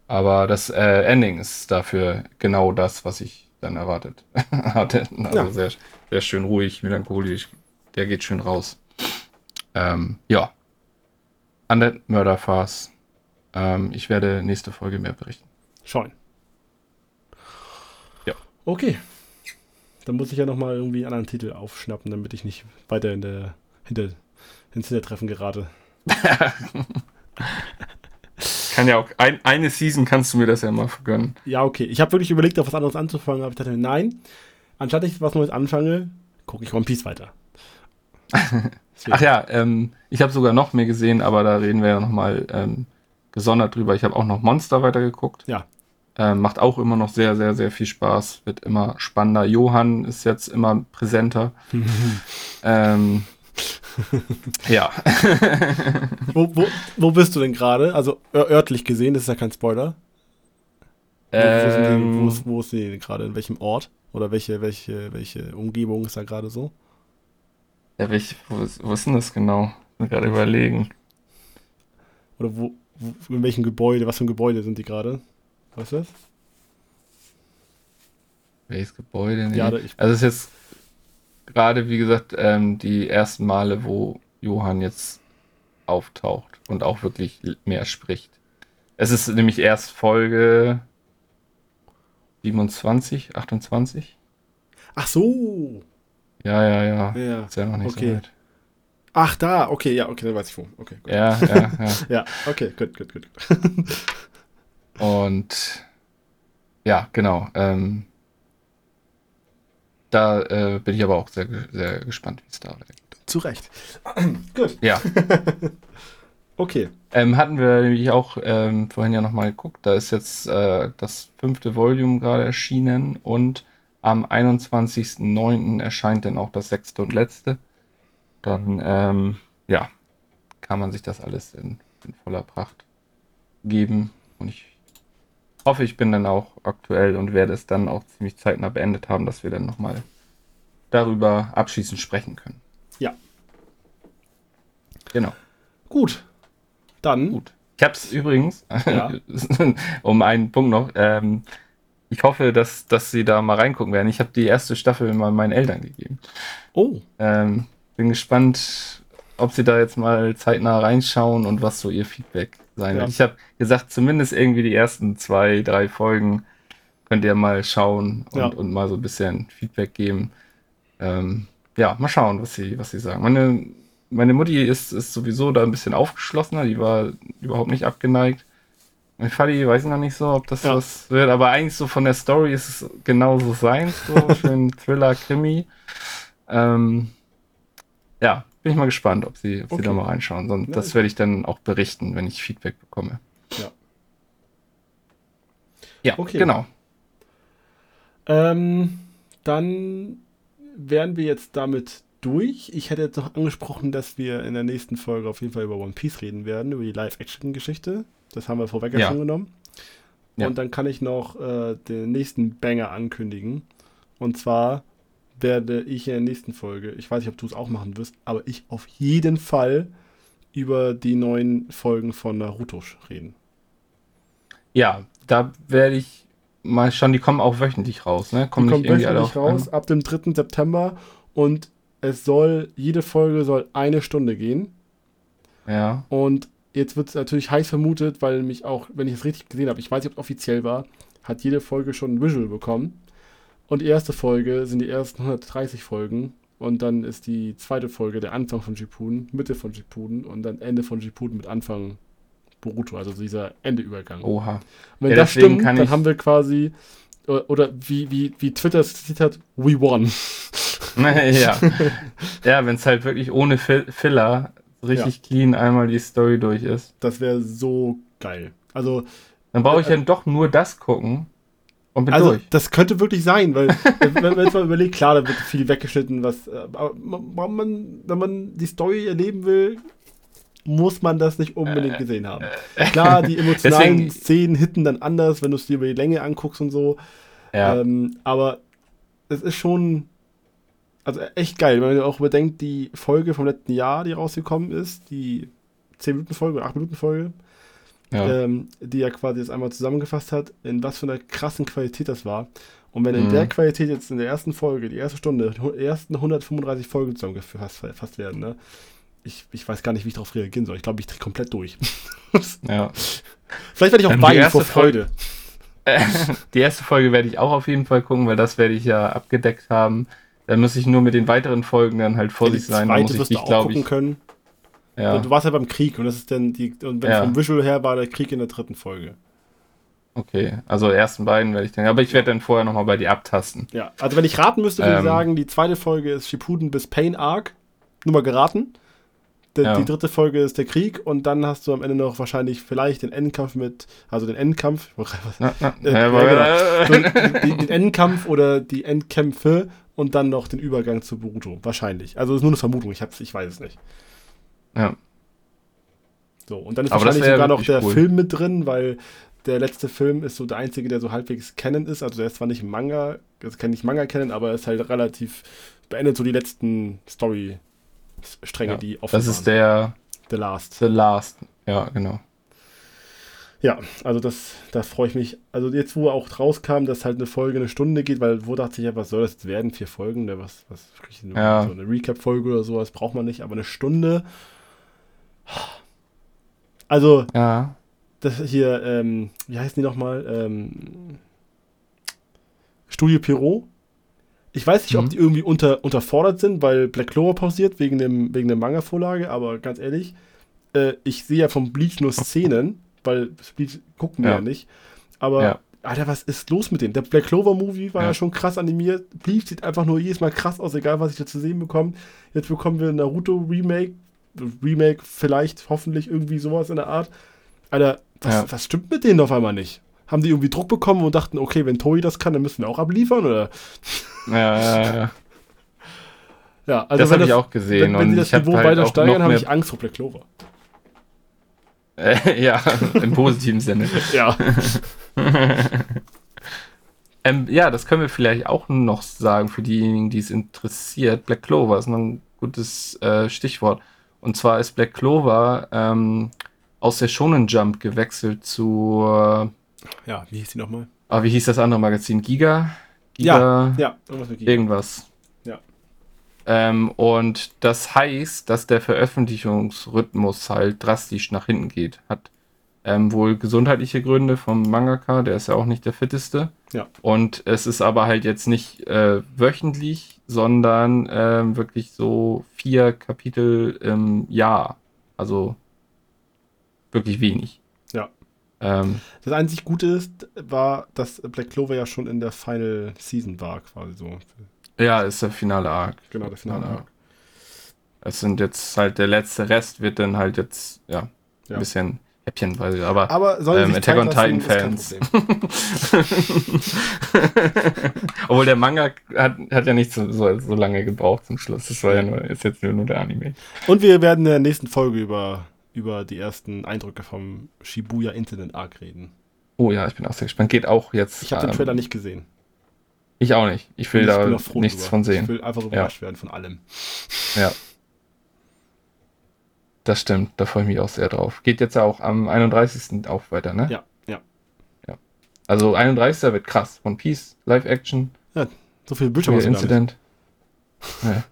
Aber das äh, Ending ist dafür genau das, was ich dann erwartet hatte. Also ja. sehr, sehr schön ruhig, melancholisch. Der geht schön raus. Ähm, ja. Undead Murder Farce. Ähm, ich werde nächste Folge mehr berichten schauen. Ja. Okay. Dann muss ich ja nochmal irgendwie einen anderen Titel aufschnappen, damit ich nicht weiter in der, hinter, ins Hintertreffen gerate. Kann ja auch, ein, eine Season kannst du mir das ja mal vergönnen. Ja, okay. Ich habe wirklich überlegt, auf was anderes anzufangen, aber ich dachte, nein, anstatt ich was Neues anfange, gucke ich One Piece weiter. Ach ja, ähm, ich habe sogar noch mehr gesehen, aber da reden wir ja nochmal ähm, gesondert drüber. Ich habe auch noch Monster weitergeguckt. Ja. Ähm, macht auch immer noch sehr, sehr, sehr viel Spaß. Wird immer spannender. Johann ist jetzt immer präsenter. ähm, ja. wo, wo, wo bist du denn gerade? Also örtlich gesehen, das ist ja kein Spoiler. Wo, wo, sind die, wo, ähm. wo ist die gerade? In welchem Ort? Oder welche, welche, welche Umgebung ist da gerade so? Ja, welch, wo, ist, wo ist denn das genau? Gerade überlegen. Oder wo, wo, in welchem Gebäude, was für ein Gebäude sind die gerade? Weißt du das? Welches Gebäude? Nee. Ja, ich also es ist jetzt gerade, wie gesagt, ähm, die ersten Male, wo Johann jetzt auftaucht und auch wirklich mehr spricht. Es ist nämlich erst Folge 27, 28. Ach so. Ja, ja, ja. ja. Ist ja noch nicht okay. so weit. Ach, da, okay, ja, okay, dann weiß ich wo. Okay, gut. Ja, ja, ja. ja, okay, gut, gut, gut. Und ja, genau. Ähm, da äh, bin ich aber auch sehr, sehr gespannt, wie es da weitergeht. Zu Recht. gut. Ja. okay. Ähm, hatten wir nämlich auch ähm, vorhin ja nochmal geguckt. Da ist jetzt äh, das fünfte Volume gerade erschienen und am 21.09. erscheint dann auch das sechste und letzte dann ähm, ja, kann man sich das alles in, in, voller Pracht geben. Und ich hoffe, ich bin dann auch aktuell und werde es dann auch ziemlich zeitnah beendet haben, dass wir dann nochmal darüber abschließend sprechen können. Ja. Genau. Gut. Dann. Gut. Ich habe es übrigens, ja. um einen Punkt noch, ähm, ich hoffe, dass, dass sie da mal reingucken werden. Ich habe die erste Staffel mal meinen Eltern gegeben. Oh. Ähm, bin gespannt, ob sie da jetzt mal zeitnah reinschauen und was so ihr Feedback sein ja. wird. Ich habe gesagt, zumindest irgendwie die ersten zwei, drei Folgen könnt ihr mal schauen und, ja. und mal so ein bisschen Feedback geben. Ähm, ja, mal schauen, was sie, was sie sagen. Meine, meine Mutti ist, ist sowieso da ein bisschen aufgeschlossener, die war überhaupt nicht abgeneigt. Mein Vati weiß noch nicht so, ob das ja. was wird, aber eigentlich so von der Story ist es genauso sein, so schön Thriller, Krimi. Ähm, ja, bin ich mal gespannt, ob sie, ob okay. sie da mal reinschauen. Ja, das werde ich dann auch berichten, wenn ich Feedback bekomme. Ja. Ja, okay. genau. Ähm, dann wären wir jetzt damit durch. Ich hätte jetzt noch angesprochen, dass wir in der nächsten Folge auf jeden Fall über One Piece reden werden, über die Live-Action-Geschichte. Das haben wir vorweg ja. schon genommen. Ja. Und dann kann ich noch äh, den nächsten Banger ankündigen. Und zwar werde ich in der nächsten Folge, ich weiß nicht, ob du es auch machen wirst, aber ich auf jeden Fall über die neuen Folgen von Naruto reden. Ja, da werde ich mal schon, die kommen auch wöchentlich raus, ne? Kommen die kommen wöchentlich raus, ab dem 3. September und es soll, jede Folge soll eine Stunde gehen. Ja. Und jetzt wird es natürlich heiß vermutet, weil mich auch, wenn ich es richtig gesehen habe, ich weiß nicht, ob es offiziell war, hat jede Folge schon ein Visual bekommen. Und die erste Folge sind die ersten 130 Folgen. Und dann ist die zweite Folge der Anfang von Shippuden, Mitte von Shippuden und dann Ende von Shippuden mit Anfang Boruto, also dieser Endeübergang. Oha. Und wenn ja, das stimmt, dann haben wir quasi, oder wie, wie, wie Twitter es zitiert hat, we won. ja, ja wenn es halt wirklich ohne Filler richtig ja. clean einmal die Story durch ist. Das wäre so geil. Also. Dann brauche ich äh, dann doch nur das gucken und bin also, durch. Das könnte wirklich sein, weil, wenn man jetzt mal überlegt, klar, da wird viel weggeschnitten, was. Äh, aber man, wenn man die Story erleben will, muss man das nicht unbedingt gesehen haben. Klar, die emotionalen Deswegen, Szenen hitten dann anders, wenn du es dir über die Länge anguckst und so. Ja. Ähm, aber es ist schon. Also echt geil, wenn man auch überdenkt, die Folge vom letzten Jahr, die rausgekommen ist, die 10-Minuten-Folge oder 8-Minuten-Folge, ja. Ähm, die er quasi jetzt einmal zusammengefasst hat, in was für einer krassen Qualität das war. Und wenn in mhm. der Qualität jetzt in der ersten Folge, die erste Stunde, die ersten 135 Folgen zusammengefasst werden, ne? Ich, ich weiß gar nicht, wie ich darauf reagieren soll. Ich glaube, ich drehe komplett durch. ja. Vielleicht werde ich auch ähm, weinen vor Freude. die erste Folge werde ich auch auf jeden Fall gucken, weil das werde ich ja abgedeckt haben. Dann muss ich nur mit den weiteren Folgen dann halt vorsichtig sein. Da muss ich dich, glaube ich. Können. Ja. Du warst ja beim Krieg und das ist dann die, und wenn ja. vom Visual her war der Krieg in der dritten Folge. Okay, also die ersten beiden werde ich dann, aber ich werde dann vorher nochmal bei dir abtasten. Ja, also wenn ich raten müsste, würde ähm, ich sagen, die zweite Folge ist Shippuden bis Pain Arc. Nur mal geraten. Die, ja. die, dritte Folge ist der Krieg und dann hast du am Ende noch wahrscheinlich vielleicht den Endkampf mit, also den Endkampf, äh, ja, genau. den, den Endkampf oder die Endkämpfe und dann noch den Übergang zu Boruto. Wahrscheinlich. Also ist nur eine Vermutung, ich, hab's, ich weiß es nicht. Ja. So, und dann ist Aber wahrscheinlich sogar noch der cool. Film mit drin, weil der letzte Film ist so der einzige, der so halbwegs kennen ist. Also der ist zwar nicht Manga, das kann nicht Manga kennen, aber er ist halt relativ, beendet so die letzten Story-Stränge, ja, die offen Das ist der The Last. The Last, ja, genau. Ja, also das, da freue ich mich. Also jetzt, wo auch rauskam, dass halt eine Folge eine Stunde geht, weil wo dachte ich ja, was soll das jetzt werden? Vier Folgen, ne? was, was, ja. so eine Recap-Folge oder sowas braucht man nicht, aber eine Stunde. Also, ja das hier, ähm, wie heißen die nochmal? Ähm, Studio Pierrot. Ich weiß nicht, mhm. ob die irgendwie unter, unterfordert sind, weil Black Clover pausiert wegen, dem, wegen der Manga-Vorlage, aber ganz ehrlich, äh, ich sehe ja vom Bleach nur Szenen, weil Bleach gucken wir ja. ja nicht. Aber, ja. Alter, was ist los mit dem? Der Black Clover-Movie war ja. ja. schon krass animiert. Bleach sieht einfach nur jedes Mal krass aus, egal was ich da zu sehen bekomme. Jetzt bekommen wir Naruto-Remake. Remake, vielleicht, hoffentlich irgendwie sowas in der Art. Alter, was, ja. was stimmt mit denen auf einmal nicht? Haben die irgendwie Druck bekommen und dachten, okay, wenn Toei das kann, dann müssen wir auch abliefern, oder? Ja, ja, ja. Ja, also das habe ich auch gesehen. Wenn, wenn sie das Niveau halt weiter steigern, habe ich Angst vor Black Clover. Äh, ja, im positiven Sinne. ja. ähm, ja, das können wir vielleicht auch noch sagen für diejenigen, die es interessiert. Black Clover ist ein gutes äh, Stichwort. Und zwar ist Black Clover ähm, aus der Shonen Jump gewechselt zu. Äh, ja, wie hieß die nochmal? Ah, wie hieß das andere Magazin? Giga? Giga? Ja, ja irgendwas mit Giga. Irgendwas. Ja. Ähm, und das heißt, dass der Veröffentlichungsrhythmus halt drastisch nach hinten geht. Hat ähm, wohl gesundheitliche Gründe vom Mangaka, der ist ja auch nicht der fitteste. Ja. Und es ist aber halt jetzt nicht äh, wöchentlich, sondern äh, wirklich so vier Kapitel im Jahr. Also wirklich wenig. Ja. Ähm, das einzig Gute ist, war, dass Black Clover ja schon in der Final Season war, quasi so. Ja, ist der finale Arc. Genau, der finale Arc. Es sind jetzt halt, der letzte Rest wird dann halt jetzt, ja, ja. ein bisschen häppchenweise, aber, aber ähm, Attack on Titan Fans. Obwohl der Manga hat, hat ja nicht so, so, so, lange gebraucht zum Schluss. Das war ja nur, ist jetzt nur der Anime. Und wir werden in der nächsten Folge über über die ersten Eindrücke vom Shibuya Incident Arc reden. Oh ja, ich bin auch sehr gespannt. Geht auch jetzt. Ich habe ähm, den Trailer nicht gesehen. Ich auch nicht. Ich will ich da nichts drüber. von sehen. Ich will einfach überrascht ja. werden von allem. Ja. Das stimmt, da freue ich mich auch sehr drauf. Geht jetzt auch am 31. auch weiter, ne? Ja, ja. ja. Also 31. wird krass. One Piece, Live-Action. Ja, so viel Bildschirm Incident. Ja.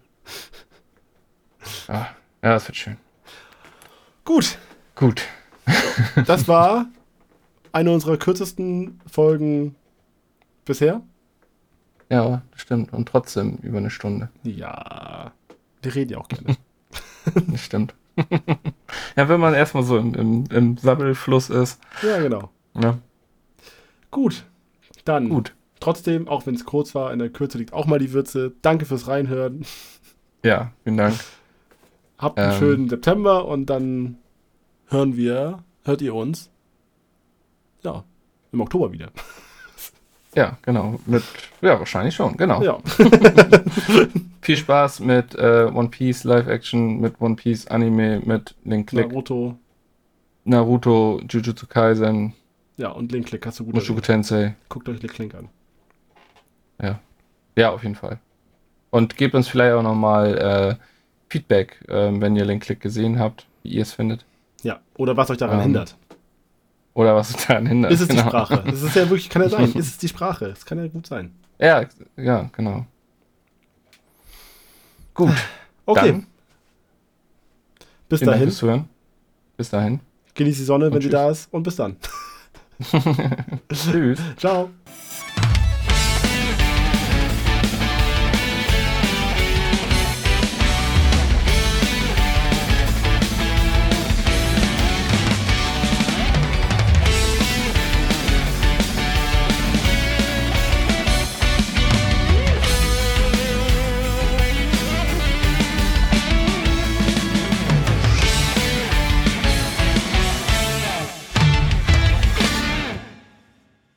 ah, ja, das wird schön. Gut. Gut. das war eine unserer kürzesten Folgen bisher. Ja, das stimmt. Und trotzdem über eine Stunde. Ja. Wir reden ja auch gerne. das stimmt. ja, wenn man erstmal so im, im, im Sabbelfluss ist. Ja, genau. Ja. Gut. Dann. Gut. Trotzdem, auch wenn es kurz war, in der Kürze liegt auch mal die Würze. Danke fürs Reinhören. Ja, vielen Dank. Habt einen ähm, schönen September und dann hören wir, hört ihr uns, ja, im Oktober wieder. Ja, genau. Mit, ja, wahrscheinlich schon, genau. Ja. Viel Spaß mit äh, One Piece Live Action, mit One Piece Anime, mit Link Click. Naruto. Naruto, Jujutsu Kaisen. Ja, und Link Click hast du gut Mushoku Tensei. Guckt euch Link Click an. Ja. Ja, auf jeden Fall. Und gebt uns vielleicht auch nochmal äh, Feedback, äh, wenn ihr Link Click gesehen habt, wie ihr es findet. Ja, oder was euch daran ähm, hindert. Oder was daran hindert. Ist es genau. die Sprache? Das ist ja wirklich, kann ja sein. Ist es die Sprache? Das kann ja gut sein. Ja, ja, genau. Gut. Okay. Dann, bis dahin. Dank Hören. Bis dahin. Genieß die Sonne, und wenn tschüss. sie da ist. Und bis dann. tschüss. Ciao.